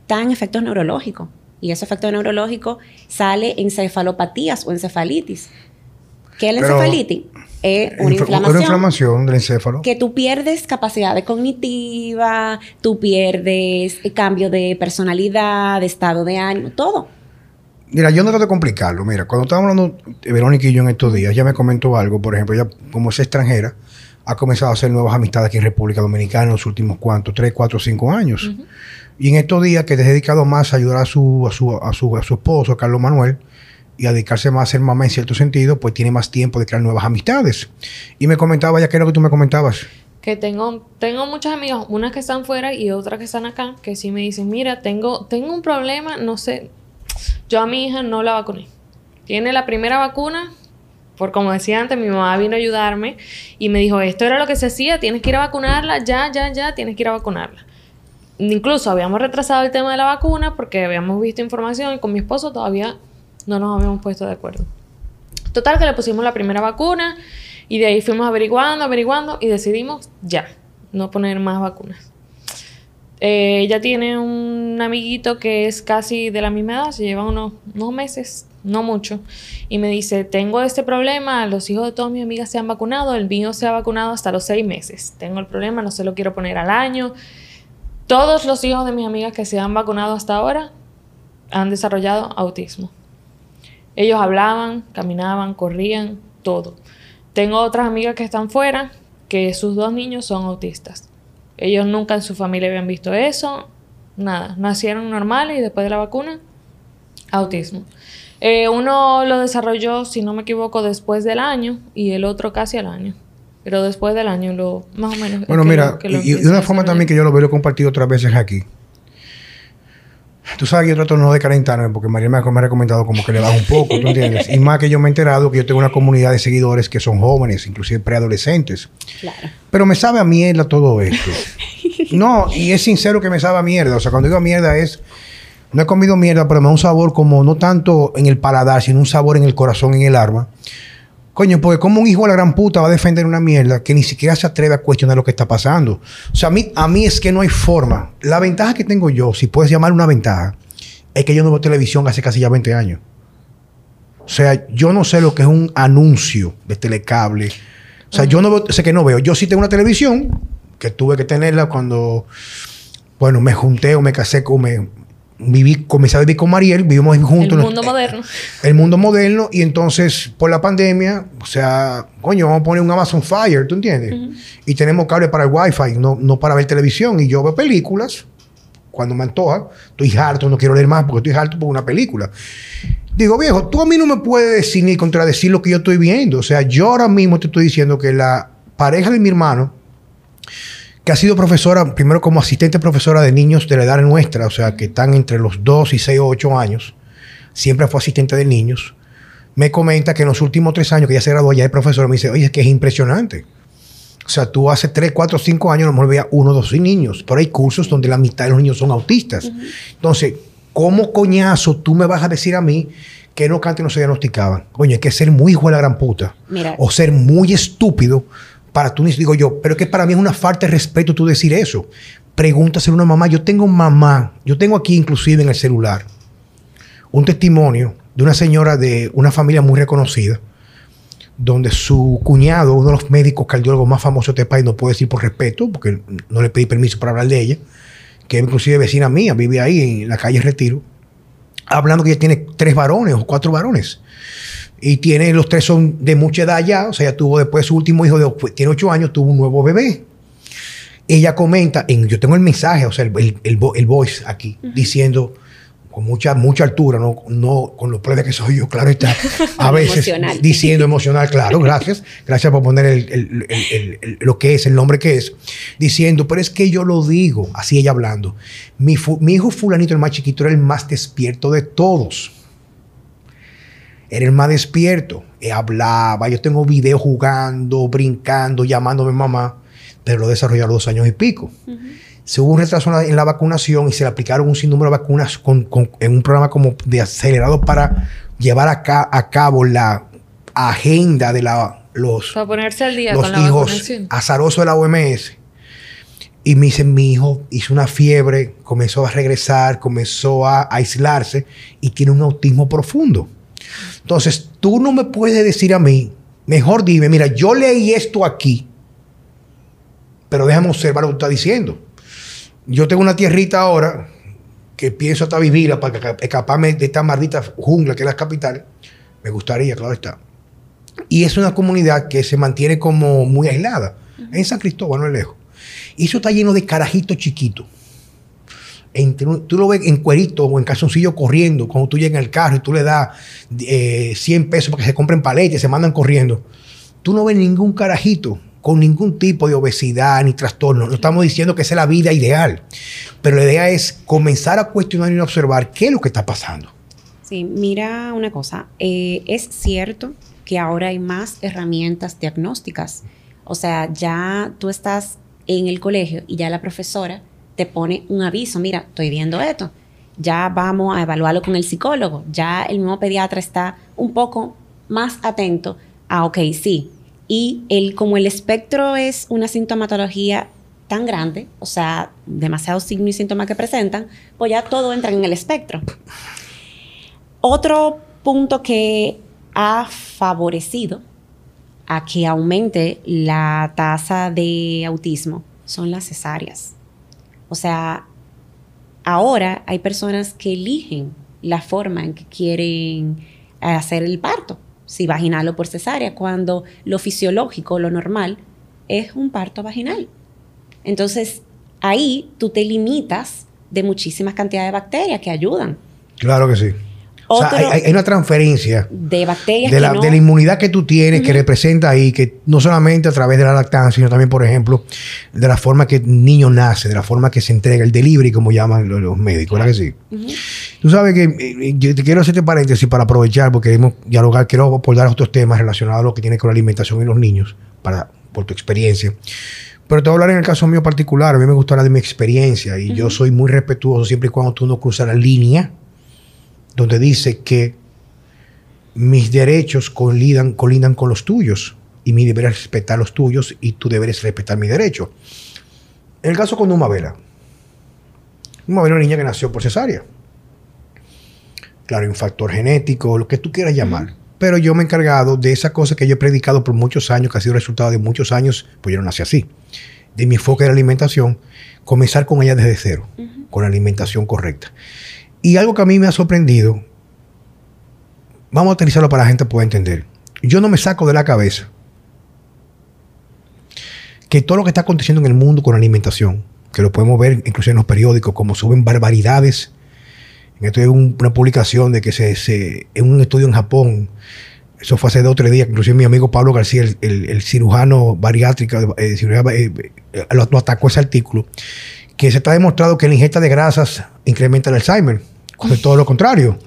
están efectos neurológicos. Y ese efecto neurológico sale en encefalopatías o encefalitis. ¿Qué es la encefalitis? es una inflamación. Una inflamación del encéfalo. Que tú pierdes capacidad cognitiva, tú pierdes cambio de personalidad, de estado de ánimo, todo. Mira, yo no trato de complicarlo. Mira, cuando estábamos hablando de Verónica y yo en estos días, ella me comentó algo, por ejemplo, ella como es extranjera, ha comenzado a hacer nuevas amistades aquí en República Dominicana en los últimos cuantos, tres, cuatro, cinco años. Y en estos días que te has dedicado más a ayudar a su, a su, a su, a su esposo, Carlos Manuel, y a dedicarse más a ser mamá en cierto sentido, pues tiene más tiempo de crear nuevas amistades. Y me comentaba, ya que era lo que tú me comentabas. Que tengo, tengo muchas amigas, unas que están fuera y otras que están acá, que sí me dicen, mira, tengo, tengo un problema, no sé, yo a mi hija no la vacuné. Tiene la primera vacuna, por como decía antes, mi mamá vino a ayudarme y me dijo, esto era lo que se hacía, tienes que ir a vacunarla, ya, ya, ya, tienes que ir a vacunarla. Incluso habíamos retrasado el tema de la vacuna porque habíamos visto información y con mi esposo todavía no nos habíamos puesto de acuerdo. Total que le pusimos la primera vacuna y de ahí fuimos averiguando, averiguando y decidimos ya, no poner más vacunas. Eh, ella tiene un amiguito que es casi de la misma edad, se llevan unos, unos meses, no mucho, y me dice, tengo este problema, los hijos de todas mis amigas se han vacunado, el mío se ha vacunado hasta los seis meses, tengo el problema, no se lo quiero poner al año. Todos los hijos de mis amigas que se han vacunado hasta ahora han desarrollado autismo. Ellos hablaban, caminaban, corrían, todo. Tengo otras amigas que están fuera, que sus dos niños son autistas. Ellos nunca en su familia habían visto eso, nada. Nacieron normales y después de la vacuna, autismo. Eh, uno lo desarrolló, si no me equivoco, después del año y el otro casi al año. Pero después del año, lo más o menos. Bueno, mira, y, de una forma también que yo lo veo compartido otras veces aquí. Tú sabes que yo trato no de calentarme porque María me ha recomendado como que le baje un poco, ¿tú entiendes? Y más que yo me he enterado que yo tengo una comunidad de seguidores que son jóvenes, inclusive preadolescentes. Claro. Pero me sabe a mierda todo esto. No, y es sincero que me sabe a mierda. O sea, cuando digo mierda es... No he comido mierda, pero me da un sabor como no tanto en el paladar, sino un sabor en el corazón, en el alma. Coño, porque como un hijo de la gran puta va a defender una mierda que ni siquiera se atreve a cuestionar lo que está pasando. O sea, a mí, a mí es que no hay forma. La ventaja que tengo yo, si puedes llamar una ventaja, es que yo no veo televisión hace casi ya 20 años. O sea, yo no sé lo que es un anuncio de telecable. O sea, yo no sé que no veo. Yo sí tengo una televisión, que tuve que tenerla cuando Bueno, me junté o me casé con... Me, viví, comencé a vivir con Mariel, vivimos juntos. El mundo moderno. El mundo moderno. Y entonces, por la pandemia, o sea, coño, vamos a poner un Amazon Fire, ¿tú entiendes? Y tenemos cable para el Wi-Fi, no, no para ver televisión. Y yo veo películas cuando me antoja. Estoy harto, no quiero leer más porque estoy harto por una película. Digo, viejo, tú a mí no me puedes decir ni contradecir lo que yo estoy viendo. O sea, yo ahora mismo te estoy diciendo que la pareja de mi hermano, que ha sido profesora, primero como asistente profesora de niños de la edad nuestra, o sea, que están entre los 2 y 6 o 8 años, siempre fue asistente de niños, me comenta que en los últimos tres años que ya se graduó ya de profesora, me dice, oye, es que es impresionante. O sea, tú hace 3, 4, 5 años a lo mejor veías uno, dos niños, pero hay cursos donde la mitad de los niños son autistas. Entonces, ¿cómo coñazo tú me vas a decir a mí que no que no se diagnosticaban? Coño, hay que ser muy hijo de la gran puta. Mira. O ser muy estúpido para tú, digo yo, pero que para mí es una falta de respeto tú decir eso. Pregúntaselo a una mamá. Yo tengo mamá, yo tengo aquí inclusive en el celular un testimonio de una señora de una familia muy reconocida, donde su cuñado, uno de los médicos cardiólogos más famosos de este país, no puedo decir por respeto, porque no le pedí permiso para hablar de ella, que es inclusive vecina mía, vive ahí en la calle Retiro, hablando que ella tiene tres varones o cuatro varones. Y tiene, los tres son de mucha edad ya, o sea, ya tuvo después su último hijo, de, tiene ocho años, tuvo un nuevo bebé. Ella comenta, en, yo tengo el mensaje, o sea, el, el, el, el voice aquí, diciendo con mucha, mucha altura, no, no con los plebes que soy yo, claro está, a veces Emocional. diciendo emocional, claro, gracias, gracias por poner el- el- el- el- lo que es, el nombre que es, diciendo, pero es que yo lo digo, así ella hablando, mi hijo fulanito, el más chiquito, era el más despierto de todos. Era el más despierto. Eh, hablaba, yo tengo videos jugando, brincando, llamándome mamá, pero lo los dos años y pico. Se hubo un retraso en la, vacunación y se le aplicaron un sinnúmero de vacunas con- con- en un programa como de acelerado para llevar a, ca- a cabo la agenda de la, los, Para ponerse al día los con hijos azarosos de la OMS. Y me dicen, mi hijo hizo una fiebre, comenzó a regresar, comenzó a aislarse y tiene un autismo profundo. Entonces, tú no me puedes decir a mí, mejor dime, mira, yo leí esto aquí, pero déjame observar lo que tú estás diciendo. Yo tengo una tierrita ahora que pienso hasta vivirla para ca- escaparme de esta maldita jungla que es la capital. Me gustaría, claro está. Y es una comunidad que se mantiene como muy aislada. En San Cristóbal, no es lejos. Y eso está lleno de carajitos chiquitos. Un- tú lo ves en cuerito o en calzoncillo corriendo, cuando tú llegas en el carro y tú le das eh, 100 pesos para que se compren paletas y se mandan corriendo. Tú no ves ningún carajito con ningún tipo de obesidad ni trastorno. No estamos diciendo que esa es la vida ideal, pero la idea es comenzar a cuestionar y observar qué es lo que está pasando. Sí, mira una cosa. eh, es cierto que ahora hay más herramientas diagnósticas. O sea, ya tú estás en el colegio y ya la profesora te pone un aviso. Mira, estoy viendo esto. Ya vamos a evaluarlo con el psicólogo. Ya el mismo pediatra está un poco más atento a, ok, sí. Y el, como el espectro es una sintomatología tan grande, o sea, demasiados signos y síntomas que presentan, pues ya todo entra en el espectro. Otro punto que ha favorecido a que aumente la tasa de autismo son las cesáreas. O sea, ahora hay personas que eligen la forma en que quieren hacer el parto, si vaginal o por cesárea, cuando lo fisiológico, lo normal, es un parto vaginal. Entonces, ahí tú te limitas de muchísimas cantidades de bacterias que ayudan. Claro que sí. O sea, hay, una transferencia De bacterias de que la, no... de la inmunidad que tú tienes, que representa ahí, que no solamente a través de la lactancia, sino también, por ejemplo, de la forma que el niño nace, de la forma que se entrega, el delivery, como llaman los, los médicos, ¿verdad que sí? Tú sabes que eh, yo te quiero hacer este paréntesis para aprovechar, porque queremos dialogar, quiero abordar otros temas relacionados a lo que tiene con la alimentación en los niños, para, por tu experiencia. Pero te voy a hablar en el caso mío particular. A mí me gusta hablar de mi experiencia y yo soy muy respetuoso siempre y cuando tú no cruzas la línea donde dice que mis derechos colidan, colindan con los tuyos y mi deber es respetar los tuyos y tú deberes respetar mi derecho. En el caso con Numa Vela, Numa Vela es una niña que nació por cesárea. Claro, hay un factor genético, lo que tú quieras llamar. Pero yo me he encargado de esa cosa que yo he predicado por muchos años, que ha sido resultado de muchos años, pues yo no nací así. de mi enfoque de la alimentación, comenzar con ella desde cero, con la alimentación correcta. Y algo que a mí me ha sorprendido, vamos a utilizarlo para la gente pueda entender. Yo no me saco de la cabeza que todo lo que está aconteciendo en el mundo con la alimentación, que lo podemos ver incluso en los periódicos, como suben barbaridades. En esto hay una publicación de que se, en un estudio en Japón, eso fue hace dos o tres días, inclusive mi amigo Pablo García, el, cirujano bariátrico, eh, eh, eh, lo, atacó ese artículo, que se está demostrado que la ingesta de grasas incrementa el Alzheimer, cuando todo lo contrario.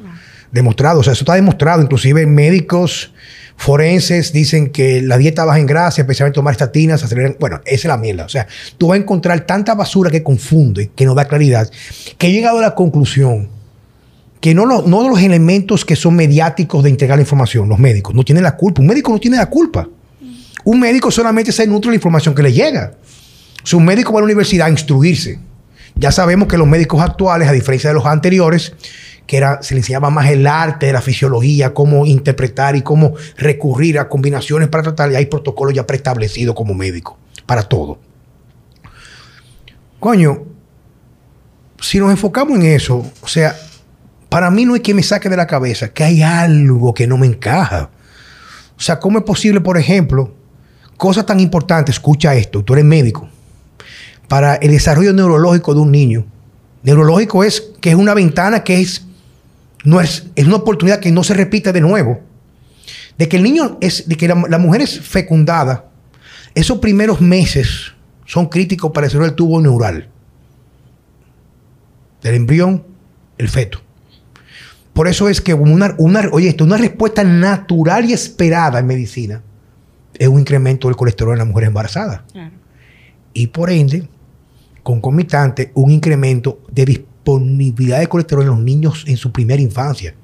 Demostrado, o sea, eso está demostrado, inclusive médicos forenses dicen que la dieta baja en grasa, especialmente tomar estatinas, aceleran. Bueno, esa es la mierda. O sea, tú vas a encontrar tanta basura que confunde, que no da claridad, que he llegado a la conclusión que no, no los elementos que son mediáticos de entregar la información, los médicos, no tienen la culpa. Un médico no tiene la culpa. Un médico solamente se nutre la información que le llega. O un médico va a la universidad a instruirse. Ya sabemos que los médicos actuales, a diferencia de los anteriores, que era, se le enseñaba más el arte de la fisiología, cómo interpretar y cómo recurrir a combinaciones para tratar, y hay protocolos ya preestablecidos como médico para todo. Coño, si nos enfocamos en eso, o sea, para mí no es que me saque de la cabeza que hay algo que no me encaja. O sea, ¿cómo es posible, por ejemplo, cosas tan importantes, escucha esto, tú eres médico, para el desarrollo neurológico de un niño? Neurológico es que es una ventana que es no es, es una oportunidad que no se repite de nuevo. De que el niño es, de que la, mujer es fecundada, esos primeros meses son críticos para el el tubo neural. Del embrión, el feto. Por eso es que una, una, oye, esto, una respuesta natural y esperada en medicina es un incremento del colesterol en la mujer embarazada. Y por ende, concomitante, un incremento de disponibilidad de colesterol en los niños en su primera infancia.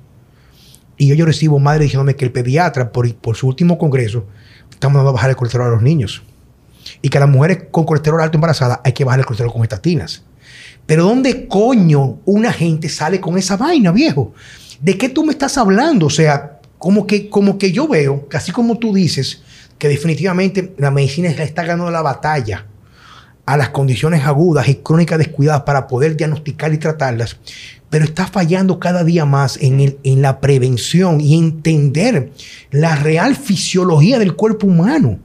Y yo, yo recibo madre diciéndome que el pediatra, por, por su último congreso, estamos dando a bajar el colesterol a los niños. Y que a las mujeres con colesterol alto embarazadas hay que bajar el colesterol con estatinas. Pero ¿dónde coño una gente sale con esa vaina, viejo? ¿De qué tú me estás hablando? O sea, como que, como que yo veo, así como tú dices, que definitivamente la medicina está ganando la batalla a las condiciones agudas y crónicas descuidadas para poder diagnosticar y tratarlas, pero está fallando cada día más en, en la prevención y entender la real fisiología del cuerpo humano.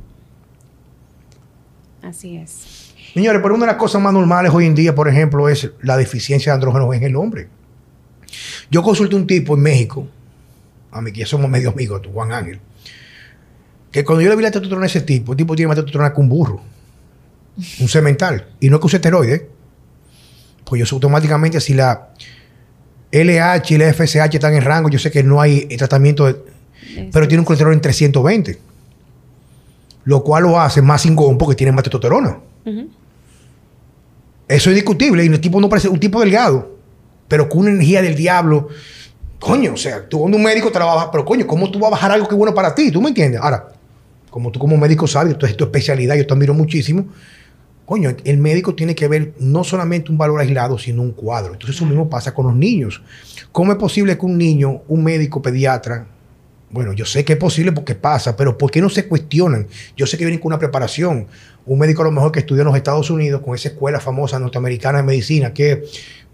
Así es. Señores, pero una de las cosas más normales hoy en día, por ejemplo, es la deficiencia de andrógenos en el hombre. Yo consulté un tipo en México, a mí que ya somos medio amigos, Juan Ángel, que cuando yo le vi la testosterona a ese tipo, el tipo tiene más testosterona que un burro un cemental, y no que use esteroides, pues yo automáticamente si la LH y la FSH están en rango, yo sé que no hay tratamiento, pero tiene un colesterol en 320, lo cual lo hace más cingón porque tiene más testosterona. Eso es discutible y el tipo no parece un tipo delgado, pero con una energía del diablo. Coño, o sea, tú cuando un médico trabaja, pero coño, ¿cómo tú vas a bajar algo que es bueno para ti? ¿Tú me entiendes? Ahora, como tú como médico sabes, esto es tu especialidad, yo te admiro muchísimo. Coño, el médico tiene que ver no solamente un valor aislado, sino un cuadro. Entonces eso mismo pasa con los niños. ¿Cómo es posible que un niño, un médico pediatra, bueno, yo sé que es posible porque pasa, pero ¿por qué no se cuestionan? Yo sé que vienen con una preparación. Un médico a lo mejor que estudia en los Estados Unidos con esa escuela famosa norteamericana de medicina que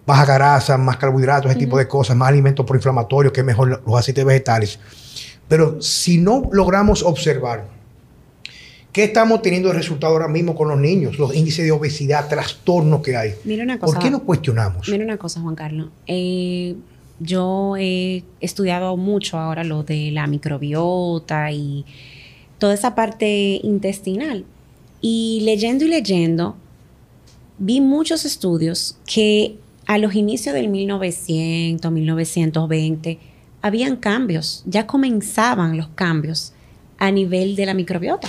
baja grasa, más carbohidratos, ese tipo de cosas, más alimentos proinflamatorios, que mejor los aceites vegetales. Pero si no logramos observar ¿Qué estamos teniendo de resultado ahora mismo con los niños? Los índices de obesidad, trastornos que hay. Mira una cosa, ¿Por qué no cuestionamos? Mira una cosa, Juan Carlos. Eh, yo he estudiado mucho ahora lo de la microbiota y toda esa parte intestinal. Y leyendo y leyendo, vi muchos estudios que a los inicios del 1900, 1920, habían cambios, ya comenzaban los cambios a nivel de la microbiota.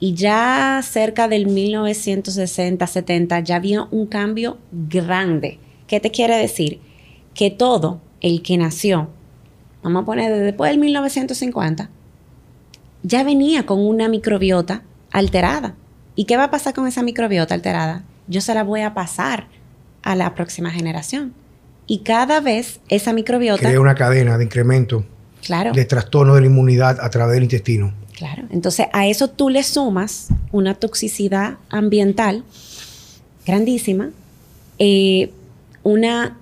Y ya cerca del 1960-70 ya había un cambio grande. ¿Qué te quiere decir? Que todo el que nació, vamos a poner después del 1950, ya venía con una microbiota alterada. ¿Y qué va a pasar con esa microbiota alterada? Yo se la voy a pasar a la próxima generación. Y cada vez esa microbiota... Crea una cadena de incremento claro. de trastorno de la inmunidad a través del intestino. Claro. Entonces, a eso tú le sumas una toxicidad ambiental grandísima, eh, una,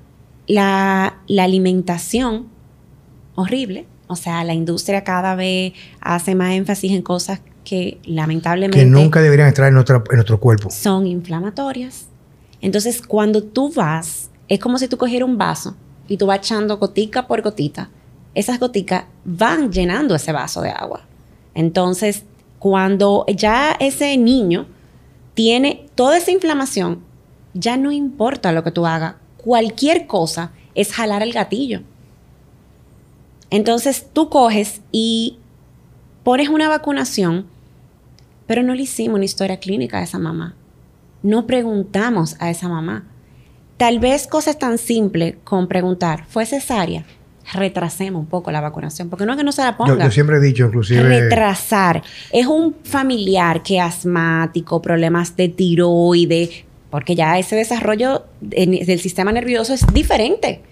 la, la alimentación horrible, o sea, la industria cada vez hace más énfasis en cosas que lamentablemente... Que nunca deberían estar en, nuestra- en nuestro cuerpo. son inflamatorias. Entonces, cuando tú vas, es como si tú cogieras un vaso y tú vas echando gotica por gotita. Esas goticas van llenando ese vaso de agua. Entonces, cuando ya ese niño tiene toda esa inflamación, ya no importa lo que tú hagas. Cualquier cosa es jalar el gatillo. Entonces, tú coges y pones una vacunación, pero no le hicimos una historia clínica a esa mamá no preguntamos a esa mamá. Tal vez cosas tan simples con preguntar, ¿fue cesárea? Retrasemos un poco la vacunación, porque no es que no se la ponga. Yo, yo siempre he dicho, inclusive... Retrasar. Es un familiar que asmático, problemas de tiroides, porque ya ese desarrollo del sistema nervioso es diferente.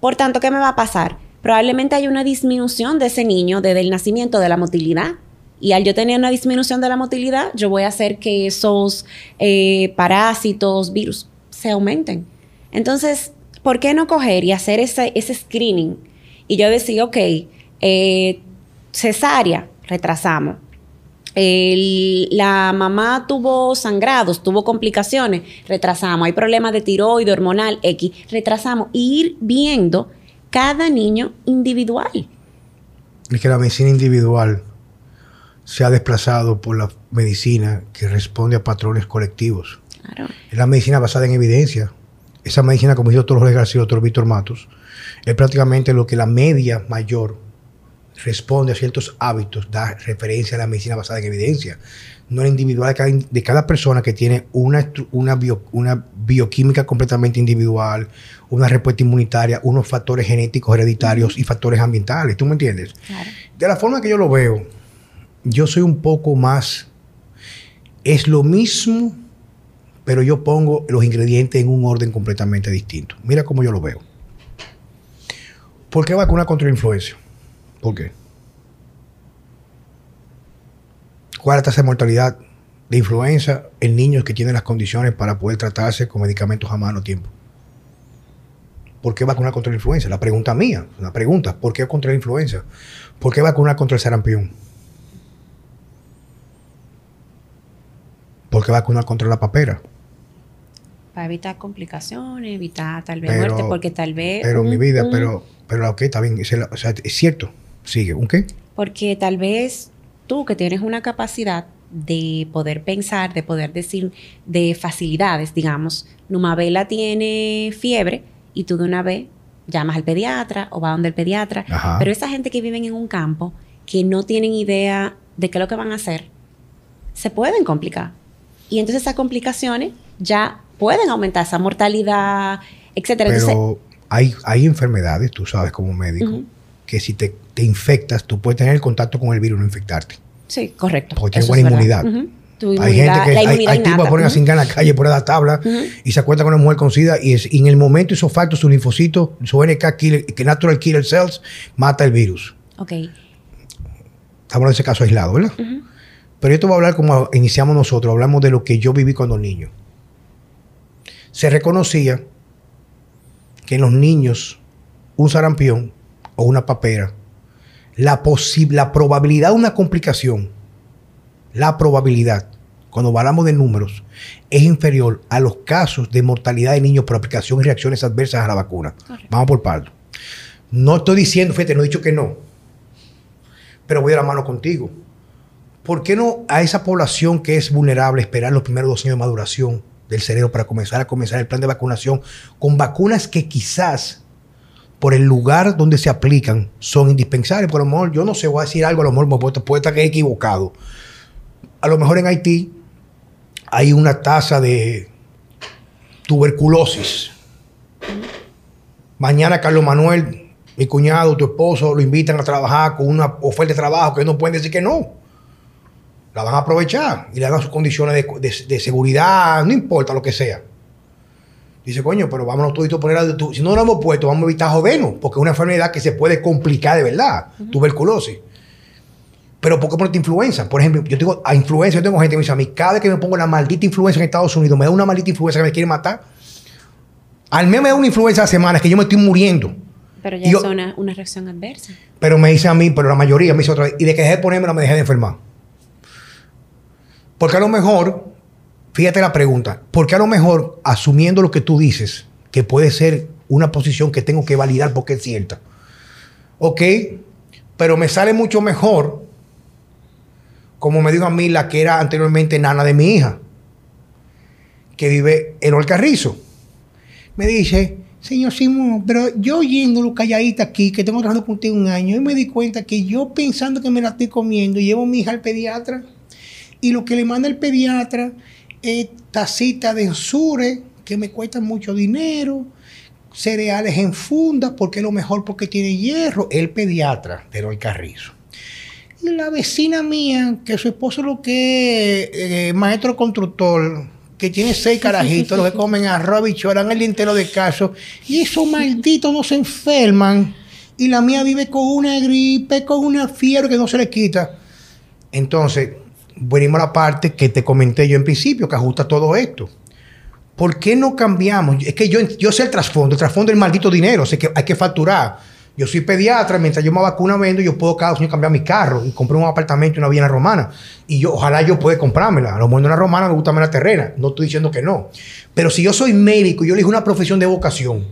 Por tanto, ¿qué me va a pasar? Probablemente hay una disminución de ese niño desde el nacimiento de la motilidad. Y al yo tener una disminución de la motilidad, yo voy a hacer que esos eh, parásitos, virus, se aumenten. Entonces, ¿por qué no coger y hacer ese, ese screening? Y yo decir, ok, eh, cesárea, retrasamos. El- la mamá tuvo sangrados, tuvo complicaciones, retrasamos. Hay problemas de tiroide, hormonal, X, retrasamos. Y ir viendo cada niño individual. Es que la medicina individual se ha desplazado por la medicina que responde a patrones colectivos. Claro. Es la medicina basada en evidencia. Esa medicina, como dijo el doctor Jorge García y el doctor Víctor Matos, es prácticamente lo que la media mayor responde a ciertos hábitos, da referencia a la medicina basada en evidencia. No la individual de cada, de cada persona que tiene una, estru- una, bio- una bioquímica completamente individual, una respuesta inmunitaria, unos factores genéticos hereditarios y factores ambientales. ¿Tú me entiendes? Claro. De la forma que yo lo veo, yo soy un poco más. Es lo mismo, pero yo pongo los ingredientes en un orden completamente distinto. Mira cómo yo lo veo. ¿Por qué vacuna contra la influenza? ¿Por qué? ¿Cuál es la tasa de mortalidad de influenza en niños que tienen las condiciones para poder tratarse con medicamentos a mano a tiempo? ¿Por qué vacunar contra la influenza? La pregunta mía, la pregunta, ¿por qué contra la influenza? ¿Por qué vacunar contra el sarampión? ¿Por qué vacunar contra la papera? Para evitar complicaciones, evitar tal vez Pero- muerte, porque tal vez... Pero un- mi vida, un- pero, pero ok, está bien, es, el- o sea, es cierto, sigue, ¿un qué? Porque tal vez tú que tienes una capacidad de poder pensar, de poder decir, de facilidades, digamos, Numabela tiene fiebre y tú de una vez llamas al pediatra o vas donde el pediatra. Ajá. Pero esa gente que viven en un campo, que no tienen idea de qué es lo que van a hacer, se pueden complicar. Y entonces esas complicaciones ya pueden aumentar esa mortalidad, etcétera. Entonces, hay, hay enfermedades, tú sabes como médico, que si te, te infectas, tú puedes tener el contacto con el virus y no infectarte. sí, correcto. Porque tiene Eso buena inmunidad. Tu Hay gente que hay, hay tipos ponen a cingar en la calle por la tabla y se acuerdan con una mujer con SIDA y, es- y en el momento esos factos, sus linfocitos, su NK killer, que natural killer cells, mata el virus. Ok. Estamos de ese caso aislado, ¿verdad? Pero yo te voy a hablar como iniciamos nosotros, hablamos de lo que yo viví cuando niño. Se reconocía que en los niños un sarampión o una papera, la, la probabilidad de una complicación, la probabilidad, cuando hablamos de números, es inferior a los casos de mortalidad de niños por aplicación y reacciones adversas a la vacuna. Correcto. Vamos por parto. No estoy diciendo, fíjate, no he dicho que no, pero voy de la mano contigo. ¿Por qué no a esa población que es vulnerable esperar los primeros dos años de maduración del cerebro para comenzar a comenzar el plan de vacunación con vacunas que quizás por el lugar donde se aplican son indispensables? Por lo mejor, yo no sé, voy a decir algo, a lo mejor me puedo, puedo estar equivocado. A lo mejor en Haití hay una tasa de tuberculosis. Mañana Carlos Manuel, mi cuñado, tu esposo, lo invitan a trabajar con una oferta de trabajo que no pueden decir que no. La van a aprovechar y le hagan sus condiciones de, de- de seguridad, no importa lo que sea. Dice, coño, pero vámonos todos a poner a tu- Si no lo hemos puesto, vamos a evitar jodernos, porque es una enfermedad que se puede complicar de verdad, tuberculosis. Pero ¿por qué ponerte influenza? Por ejemplo, yo tengo a influenza, yo tengo gente que me dice a mí, cada vez que me pongo la maldita influenza en Estados Unidos, me da una maldita influenza que me quiere matar. Al menos me da una influenza a la semana, que yo me estoy muriendo. Pero ya Y es una, una reacción adversa. Pero me dice a mí, pero la mayoría me dice otra vez, y de que dejé de ponérmela me dejé de enfermar. Porque a lo mejor, fíjate la pregunta, porque a lo mejor, asumiendo lo que tú dices, que puede ser una posición que tengo que validar porque es cierta, ok, pero me sale mucho mejor, como me dijo a mí la que era anteriormente nana de mi hija, que vive en Olcarrizo. Me dice, señor Simón, pero yo oyéndolo calladita aquí, que tengo trabajando contigo un año, y me di cuenta que yo pensando que me la estoy comiendo, llevo mi hija al pediatra, y lo que le manda el pediatra es tacita de ensure, que me cuesta mucho dinero, cereales en funda, porque es lo mejor porque tiene hierro, el pediatra de Eloy Carrizo. Y la vecina mía, que su esposo lo que eh, maestro constructor, que tiene seis carajitos, los que comen arroz y choran el entero de caso, y esos malditos no se enferman. Y la mía vive con una gripe, con una fiebre que no se le quita. Entonces, venimos a la parte que te comenté yo en principio, que ajusta todo esto. ¿Por qué no cambiamos? Es que yo, yo sé el trasfondo, el trasfondo del maldito dinero, sé que hay que facturar. Yo soy pediatra, mientras yo me vacuna vendo, yo puedo cada año cambiar mi carro y compré un apartamento y una viena romana. Y yo, ojalá yo pueda comprármela. A lo mejor una romana, me gusta más la terrena. No estoy diciendo que no. Pero si yo soy médico yo elijo una profesión de vocación,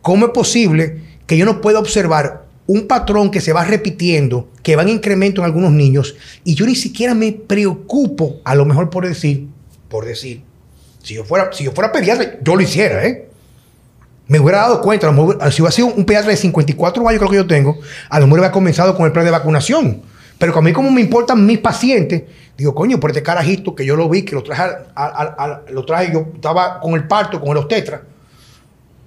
¿cómo es posible que yo no pueda observar un patrón que se va repitiendo, que va en incremento en algunos niños, y yo ni siquiera me preocupo, a lo mejor por decir, por decir, si yo fuera, si yo fuera pediatra, yo lo hiciera, ¿eh? Me hubiera dado cuenta, a si hubiera sido un pediatra de 54 años, creo que yo tengo, a lo mejor hubiera comenzado con el plan de vacunación. Pero a mí, como me importan mis pacientes, digo, coño, por este carajito que yo lo vi, que lo traje, al- al- lo traje, yo estaba con el parto, con el obstetra,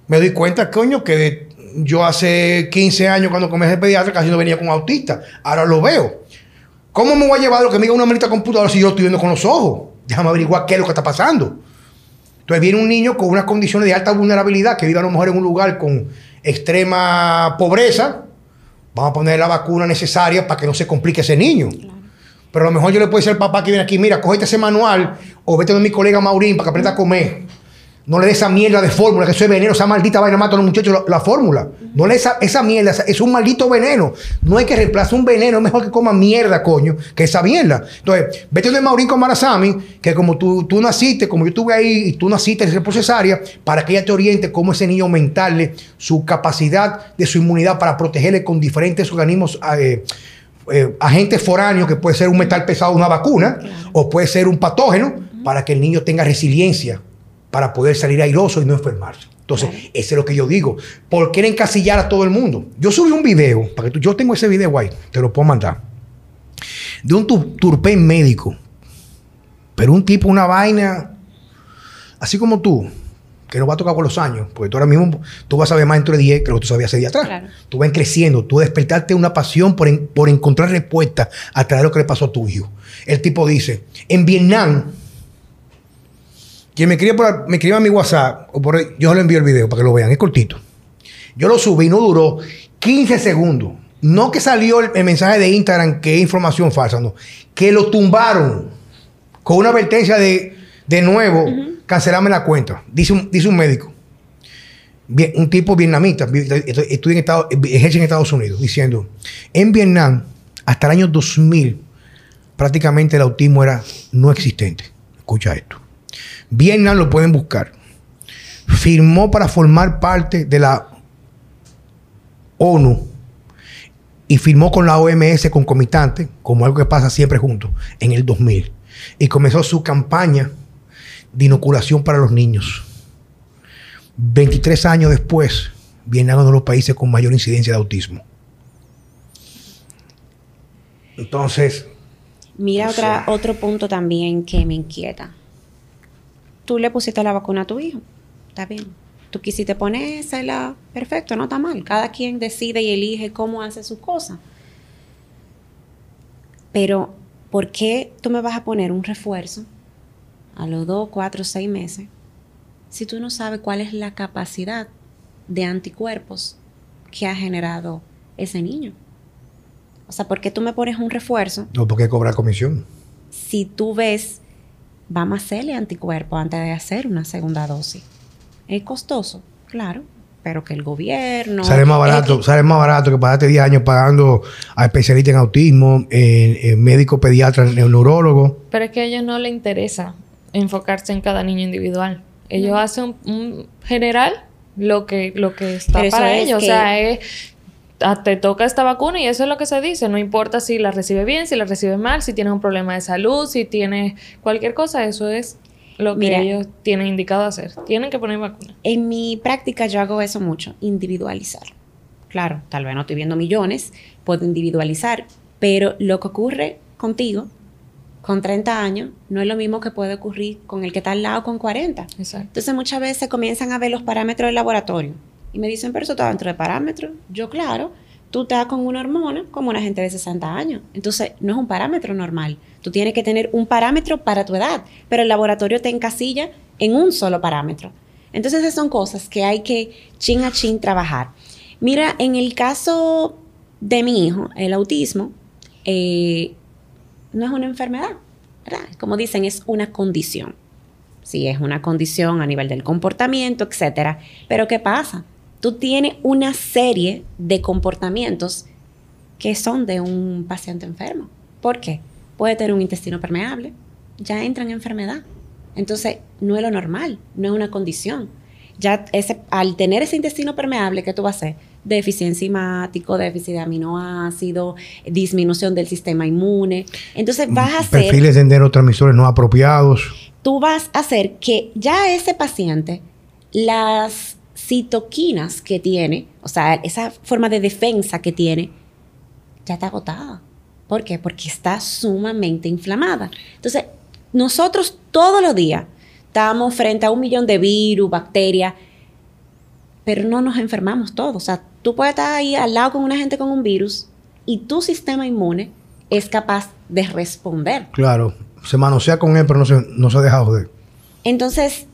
me doy cuenta, coño, que de- yo hace 15 años cuando comencé el pediatra casi no venía con autista. Ahora lo veo. ¿Cómo me voy a llevar lo que me diga una maldita computadora si yo lo estoy viendo con los ojos? Déjame averiguar qué es lo que está pasando. Entonces viene un niño con unas condiciones de alta vulnerabilidad que vive a lo mejor en un lugar con extrema pobreza. Vamos a poner la vacuna necesaria para que no se complique ese niño. Pero a lo mejor yo le puedo decir al papá que viene aquí, mira, cógete ese manual o vete donde mi colega Maurín para que aprenda a comer. No le des esa mierda de fórmula, que eso es veneno, esa maldita vaina mata a los muchachos la, la fórmula. No le des esa, esa mierda, es un maldito veneno. No hay que reemplazar un veneno, es mejor que coma mierda, coño, que esa mierda. Entonces, vete donde Maurín con Marazami, que como tú, tú naciste, como yo estuve ahí y tú naciste por cesárea, para que ella te oriente cómo ese niño aumentarle su capacidad de su inmunidad para protegerle con diferentes organismos. eh, eh, agentes foráneos, que puede ser un metal pesado, una vacuna, o puede ser un patógeno, para que el niño tenga resiliencia para poder salir airoso y no enfermarse. Entonces, Claro. eso es lo que yo digo. ¿Por qué encasillar a todo el mundo? Yo subí un video, para que tú, yo tengo ese video ahí, te lo puedo mandar, de un tu- turpén médico, pero un tipo, una vaina, así como tú, que no va a tocar con los años, porque tú ahora mismo tú vas a saber más dentro de 10 que lo que tú sabías hace día atrás. Claro. Tú vas creciendo, tú despertarte una pasión por, en- por encontrar respuestas a través de lo que le pasó a tu hijo. El tipo dice, en Vietnam, quien me escribe, por, me escribe a mi WhatsApp, o por, yo le envío el video para que lo vean, es cortito. Yo lo subí, no duró 15 segundos. No que salió el, el mensaje de Instagram que es información falsa, no. Que lo tumbaron con una advertencia de, de nuevo, cancelarme la cuenta. Dice un, dice un médico. Bien- un tipo vietnamita, vi- estudia en Estados, ejerce en Estados Unidos, diciendo, en Vietnam, hasta el año 2000, prácticamente el autismo era no existente. Escucha esto. Vietnam lo pueden buscar. Firmó para formar parte de la ONU y firmó con la OMS concomitante, como algo que pasa siempre juntos, en el 2000. Y comenzó su campaña de inoculación para los niños. 23 años después, Vietnam es uno de los países con mayor incidencia de autismo. Entonces, Mira O otra, otro punto también que me inquieta. Tú le pusiste la vacuna a tu hijo. Está bien. Tú quisiste ponérsela. Perfecto, no está mal. Cada quien decide y elige cómo hace sus cosas. Pero, ¿por qué tú me vas a poner un refuerzo a los dos, cuatro, seis meses si tú no sabes cuál es la capacidad de anticuerpos que ha generado ese niño? O sea, ¿por qué tú me pones un refuerzo No, porque cobrar comisión. si tú ves, vamos a hacerle anticuerpo antes de hacer una segunda dosis? Es costoso, claro, pero que el gobierno... sale más barato, X- sale más barato que pagarte 10 años pagando a especialistas en autismo, en, en médico pediatra, en neurólogo. Pero es que a ellos no les interesa enfocarse en cada niño individual. Ellos hacen un, un general lo que, lo que está Pero para es ellos. que- O sea, es, te toca esta vacuna y eso es lo que se dice. No importa si la recibe bien, si la recibe mal, si tienes un problema de salud, si tienes cualquier cosa, eso es lo que Mira. ellos tienen indicado hacer. Tienen que poner vacuna. En mi práctica yo hago eso mucho, individualizar. Claro, tal vez no estoy viendo millones, puedo individualizar, pero lo que ocurre contigo con 30 años no es lo mismo que puede ocurrir con el que está al lado con 40. Exacto. Entonces muchas veces comienzan a ver los parámetros del laboratorio y me dicen, pero eso está dentro de parámetros. Yo, claro, tú estás con una hormona como una gente de 60 años. Entonces no es un parámetro normal. Tú tienes que tener un parámetro para tu edad, pero el laboratorio te encasilla en un solo parámetro. Entonces esas son cosas que hay que chin a chin trabajar. Mira, en el caso de mi hijo, el autismo, eh, no es una enfermedad, ¿verdad? Como dicen, es una condición. Sí, es una condición a nivel del comportamiento, etcétera. Pero ¿qué pasa? Tú tienes una serie de comportamientos que son de un paciente enfermo. ¿Por qué? Puede tener un intestino permeable, ya entra en enfermedad. Entonces, no es lo normal, no es una condición. Ya ese, al tener ese intestino permeable, ¿qué tú vas a hacer? Deficiencia enzimático, déficit de aminoácidos, disminución del sistema inmune. Entonces, vas a hacer Perfiles de neurotransmisores no apropiados. tú vas a hacer que ya ese paciente, las citoquinas que tiene, o sea, esa forma de defensa que tiene, ya está agotada. ¿Por qué? Porque está sumamente inflamada. Entonces, nosotros todos los días estamos frente a un millón de virus, bacterias, pero no nos enfermamos todos. O sea, tú puedes estar ahí al lado con una gente con un virus y tu sistema inmune es capaz de responder. Claro, se manosea con él, pero no se, no se deja joder. Entonces,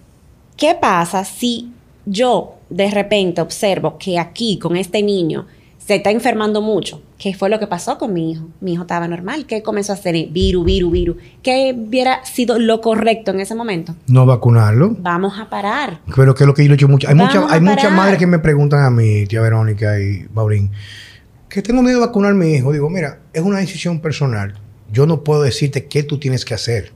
¿qué pasa si yo de repente observo que aquí con este niño se está enfermando mucho? ¿Qué fue lo que pasó con mi hijo? Mi hijo estaba normal. ¿Qué comenzó a hacer? Viru, viru, viru. ¿Qué hubiera sido lo correcto en ese momento? No vacunarlo. Vamos a parar. Pero que es lo que yo le he hecho mucho. Hay, Vamos muchas, a hay muchas madres que me preguntan a mí, tía Verónica y Baurín, que tengo miedo de vacunar a mi hijo. Digo, mira, es una decisión personal. Yo no puedo decirte qué tú tienes que hacer.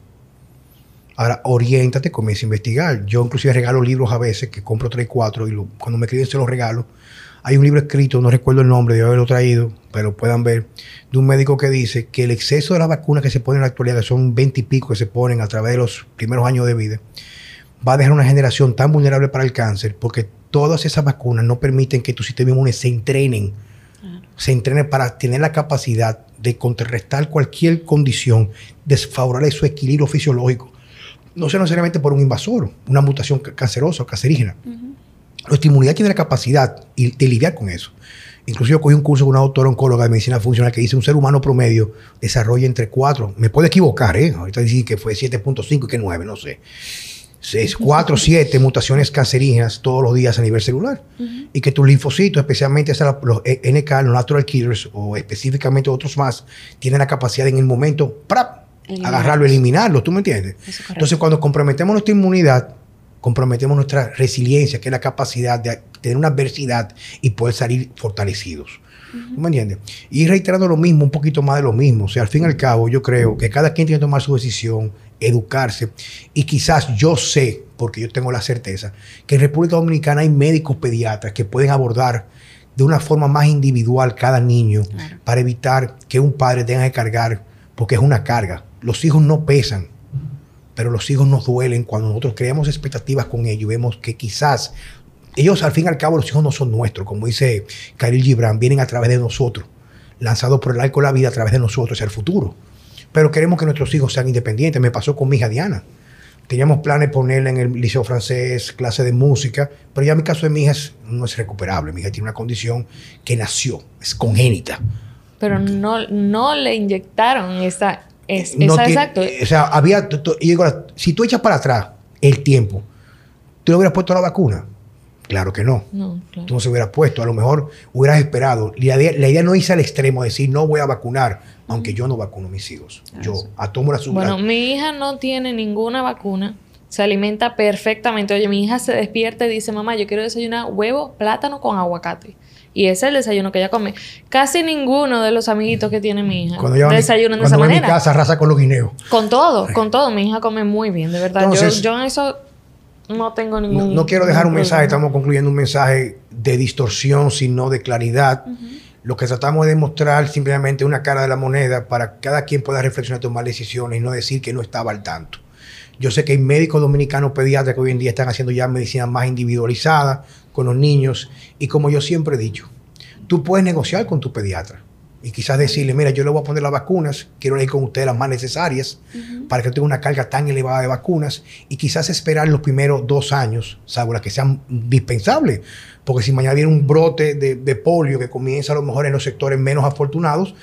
Ahora, oriéntate, comienza a investigar. Yo inclusive regalo libros a veces, que compro 3, 4, y lo- cuando me escriben se los regalo. Hay un libro escrito, no recuerdo el nombre, de haberlo traído, pero puedan ver, de un médico que dice que el exceso de las vacunas que se ponen en la actualidad, que son 20 y pico que se ponen a través de los primeros años de vida, va a dejar una generación tan vulnerable para el cáncer porque todas esas vacunas no permiten que tu sistema inmune se entrenen, se entrenen para tener la capacidad de contrarrestar cualquier condición desfavorable su equilibrio fisiológico. No sea necesariamente por un invasor, una mutación ca- cancerosa o cancerígena. Nuestra inmunidad tiene la capacidad de lidiar con eso. Inclusive yo cogí un curso con una doctora oncóloga de medicina funcional que dice un ser humano promedio desarrolla entre 4, me puedo equivocar, ¿eh? ahorita dicen que fue 7.5 y que 9, no sé. 6, 4, 7 mutaciones cancerígenas todos los días a nivel celular. Y que tus linfocitos, especialmente los E- NK, los natural killers, o específicamente otros más, tienen la capacidad en el momento para Eliminarlos. agarrarlo, eliminarlo, ¿tú me entiendes? Entonces, cuando comprometemos nuestra inmunidad, comprometemos nuestra resiliencia, que es la capacidad de tener una adversidad y poder salir fortalecidos. ¿Tú me entiendes? Y reiterando lo mismo, un poquito más de lo mismo. O sea, al fin y al cabo, yo creo que cada quien tiene que tomar su decisión, educarse. Y quizás yo sé, porque yo tengo la certeza, que en República Dominicana hay médicos pediatras que pueden abordar de una forma más individual cada niño Claro. para evitar que un padre tenga que cargar, porque es una carga. Los hijos no pesan, pero los hijos nos duelen cuando nosotros creamos expectativas con ellos y vemos que quizás ellos al fin y al cabo los hijos no son nuestros, como dice Khalil Gibran, vienen a través de nosotros, lanzados por el arco de la vida a través de nosotros hacia el futuro. Pero queremos que nuestros hijos sean independientes. Me pasó con mi hija Diana. Teníamos planes de ponerla en el liceo francés, clase de música, pero ya mi caso de mi hija es- no es recuperable. Mi hija tiene una condición que nació, es congénita. Pero no, no le inyectaron esa... Es, No esa tiene- exacto. O sea, había. y digo, si tú echas para atrás el tiempo, tú le hubieras puesto la vacuna. Claro que no. No, claro. Tú no se hubieras puesto, a lo mejor hubieras esperado. La idea, la idea no irse al extremo, decir no voy a vacunar, aunque yo no vacuno a mis hijos. Yo a tomo la Bueno, mi hija no tiene ninguna vacuna. Se alimenta perfectamente. Oye, mi hija se despierta y dice, mamá, yo quiero desayunar huevo, plátano con aguacate. Y ese es el desayuno que ella come. Casi ninguno de los amiguitos que tiene mi hija Cuando yo desayunan de esa voy a mi manera. casa, raza con los guineos. Con todo, con todo. Mi hija come muy bien, de verdad. Entonces- yo, yo en eso no tengo No, ningún. no quiero dejar un mensaje, estamos concluyendo un mensaje de distorsión, sino de claridad. Lo que tratamos de mostrar simplemente una cara de la moneda para que cada quien pueda reflexionar y tomar decisiones y no decir que no estaba al tanto. Yo sé que hay médicos dominicanos pediatras que hoy en día están haciendo ya medicina más individualizada con los niños y como yo siempre he dicho, tú puedes negociar con tu pediatra y quizás decirle, mira, yo le voy a poner las vacunas, quiero elegir con ustedes las más necesarias para que tenga una carga tan elevada de vacunas y quizás esperar los primeros dos años, salvo las que sean dispensables, porque si mañana viene un brote de, de polio que comienza a lo mejor en los sectores menos afortunados,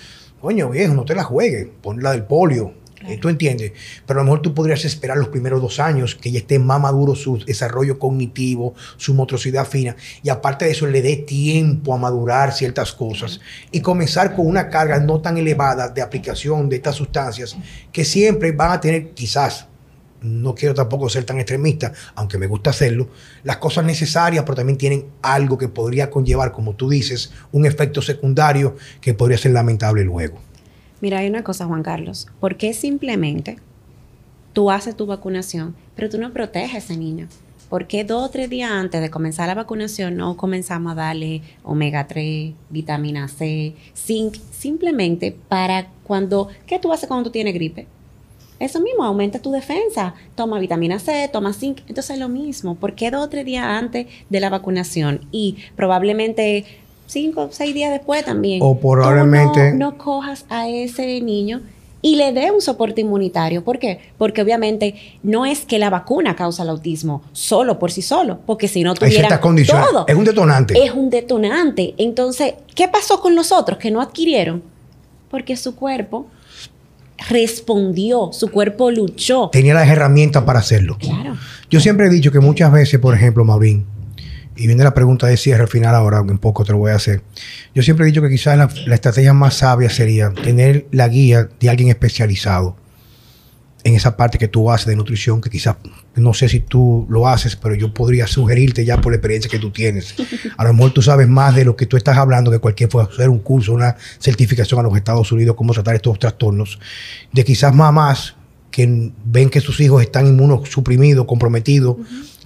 coño viejo, no te la juegues, pon la del polio. ¿Tú entiendes? Pero a lo mejor tú podrías esperar los primeros dos años que ya esté más maduro su desarrollo cognitivo, su motricidad fina, y aparte de eso le dé tiempo a madurar ciertas cosas y comenzar con una carga no tan elevada de aplicación de estas sustancias que siempre van a tener quizás no quiero tampoco ser tan extremista, aunque me gusta hacerlo, las cosas necesarias, pero también tienen algo que podría conllevar, como tú dices, un efecto secundario que podría ser lamentable luego. Mira, hay una cosa, Juan Carlos. ¿Por qué simplemente tú haces tu vacunación, pero tú no proteges a ese niño? ¿Por qué dos o tres días antes de comenzar la vacunación no comenzamos a darle omega 3, vitamina C, zinc, simplemente para cuando... ¿Qué tú haces cuando tú tienes gripe? Eso mismo, aumenta tu defensa. Toma vitamina C, toma zinc. Entonces es lo mismo. ¿Por qué dos o tres días antes de la vacunación? Y probablemente cinco o seis días después también. O probablemente- No, no cojas a ese niño y le dé un soporte inmunitario. ¿Por qué? Porque obviamente no es que la vacuna causa el autismo solo por sí solo, porque si no tuviera todo, Es un detonante. es un detonante. Entonces, ¿qué pasó con los otros que no adquirieron? Porque su cuerpo respondió, su cuerpo luchó. Tenía las herramientas para hacerlo. Claro. Yo siempre he dicho que muchas veces, por ejemplo, Maurín, y viene la pregunta de cierre al final ahora, aunque un poco te lo voy a hacer. Yo siempre he dicho que quizás la, estrategia más sabia sería tener la guía de alguien especializado en esa parte que tú haces de nutrición, que quizás, no sé si tú lo haces, pero yo podría sugerirte ya por la experiencia que tú tienes. A lo mejor tú sabes más de lo que tú estás hablando que cualquier fue hacer un curso, una certificación a los Estados Unidos, cómo tratar estos trastornos, de quizás mamás que ven que sus hijos están inmunosuprimidos, comprometidos,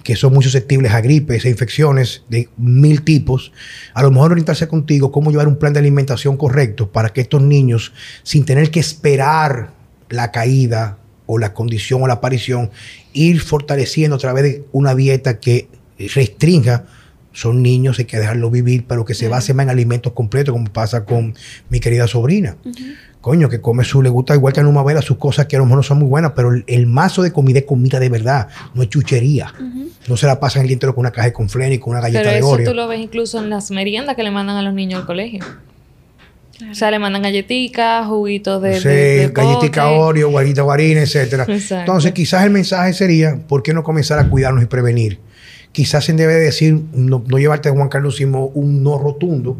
que son muy susceptibles a gripes e infecciones de mil tipos, a lo mejor orientarse contigo cómo llevar un plan de alimentación correcto para que estos niños, sin tener que esperar la caída o la condición o la aparición, ir fortaleciendo a través de una dieta que restrinja. Son niños, hay que dejarlos vivir, pero que se base más en alimentos completos, como pasa con mi querida sobrina. Coño, que come su, le gusta igual que a Numa Vela, sus cosas que a lo mejor no son muy buenas, pero el, el mazo de comida es comida de verdad, no es chuchería. No se la pasan el día entero con una caja de conflen y con una galleta Pero de eso Oreo. tú lo ves incluso en las meriendas que le mandan a los niños al colegio. O sea, le mandan galletitas, juguitos de, Sí, de, de galletica pote. Oreo, guarita guarina, etcétera. Exacto. Entonces, quizás el mensaje sería, ¿por qué no comenzar a cuidarnos y prevenir? Quizás se debe decir, no, llevarte a Juan Carlos Simo un no rotundo,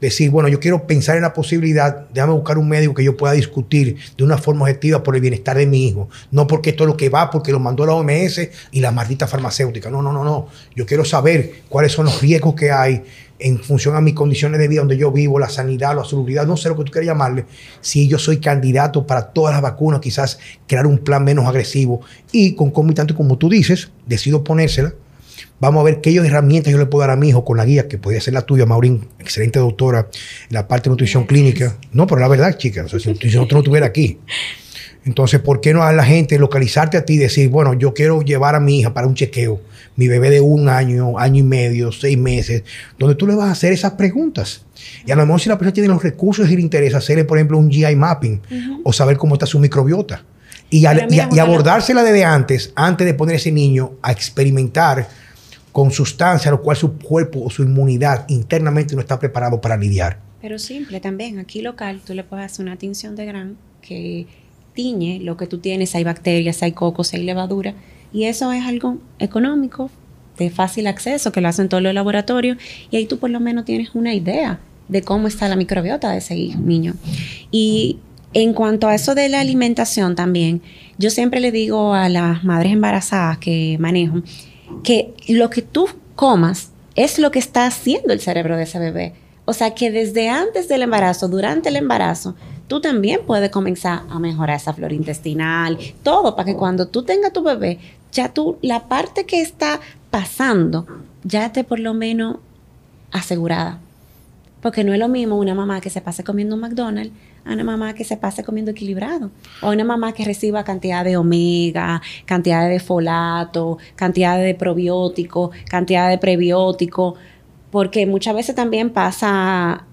decir, bueno, yo quiero pensar en la posibilidad, déjame buscar un médico que yo pueda discutir de una forma objetiva por el bienestar de mi hijo, no porque esto es lo que va, porque lo mandó la OMS y la maldita farmacéutica. No, no, no, no. Yo quiero saber cuáles son los riesgos que hay en función a mis condiciones de vida donde yo vivo, la sanidad, la salubridad, no sé lo que tú quieras llamarle, si yo soy candidato para todas las vacunas, quizás crear un plan menos agresivo y concomitante, como tú dices, decido ponérsela. Vamos a ver qué herramientas yo le puedo dar a mi hijo con la guía, que podría ser la tuya, Maurín, excelente doctora en la parte de nutrición clínica. No, pero la verdad, chica, o sea, si, si no, estuviera aquí. Entonces, ¿por qué no a la gente localizarte a ti y decir, bueno, yo quiero llevar a mi hija para un chequeo, mi bebé de un año, año y medio, seis meses, donde tú le vas a hacer esas preguntas? Y a lo mejor si la persona tiene los recursos y le interesa hacerle, por ejemplo, un GI mapping o saber cómo está su microbiota. Y, a- y abordársela desde antes, antes de poner a ese niño a experimentar con sustancias, lo cual su cuerpo o su inmunidad internamente no está preparado para lidiar. Pero simple también. Aquí local tú le puedes hacer una tinción de gran que tiñe lo que tú tienes. Hay bacterias, hay cocos, hay levadura. Y eso es algo económico, de fácil acceso, que lo hacen todos los laboratorios, y ahí tú por lo menos tienes una idea de cómo está la microbiota de ese niño. Y en cuanto a eso de la alimentación también, yo siempre le digo a las madres embarazadas que manejo que lo que tú comas es lo que está haciendo el cerebro de ese bebé. O sea que desde antes del embarazo, durante el embarazo, tú también puedes comenzar a mejorar esa flora intestinal, todo, para que cuando tú tengas tu bebé, ya tú, la parte que está pasando, ya esté por lo menos asegurada. Porque no es lo mismo una mamá que se pase comiendo un McDonald's a una mamá que se pase comiendo equilibrado. O una mamá que reciba cantidad de omega, cantidad de folato, cantidad de probiótico, cantidad de prebiótico. Porque muchas veces también pasa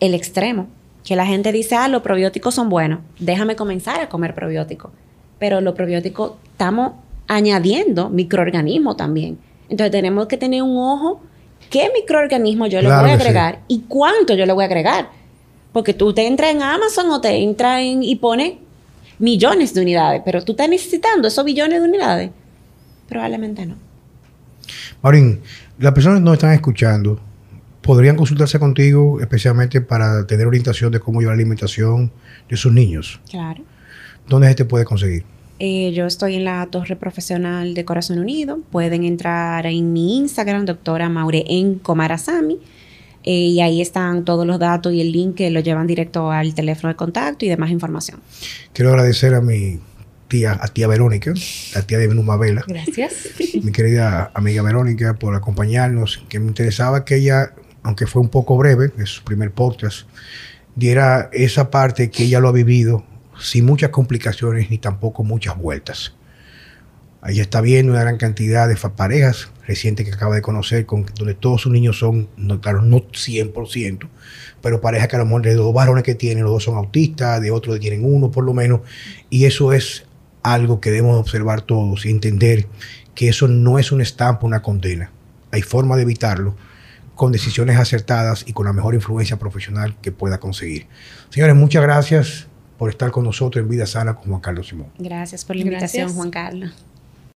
el extremo. Que la gente dice, ah, los probióticos son buenos. Déjame comenzar a comer probióticos. Pero los probióticos estamos añadiendo microorganismos también. Entonces tenemos que tener un ojo qué microorganismo yo le voy a agregar y cuánto yo le voy a agregar. Porque tú te entras en Amazon o te entras en, y pones millones de unidades, pero tú estás necesitando esos billones de unidades. Probablemente no. Maureen, las personas que nos están escuchando podrían consultarse contigo especialmente para tener orientación de cómo llevar la alimentación de sus niños. Claro. ¿Dónde se te puede conseguir? Eh, yo estoy en la Torre Profesional de Corazón Unido. Pueden entrar en mi Instagram, doctora Maure en Comarazami. Eh, y ahí están todos los datos y el link que lo llevan directo al teléfono de contacto y demás información. Quiero agradecer a mi tía, a tía Verónica, la tía de Numa Vela. Gracias. Mi querida amiga Verónica por acompañarnos, que me interesaba que ella, aunque fue un poco breve, es su primer podcast, diera esa parte que ella lo ha vivido sin muchas complicaciones ni tampoco muchas vueltas. Ahí está viendo una gran cantidad de parejas recientes que acaba de conocer, con, donde todos sus niños son, no, claro, no 100%, pero parejas que a lo mejor de dos varones que tienen, los dos son autistas, de otros tienen uno por lo menos, y eso es algo que debemos observar todos y entender que eso no es un estampa, una condena. Hay forma de evitarlo con decisiones acertadas y con la mejor influencia profesional que pueda conseguir. Señores, muchas gracias por estar con nosotros en Vida Sana con Juan Carlos Simón. Gracias por la invitación, Juan Carlos.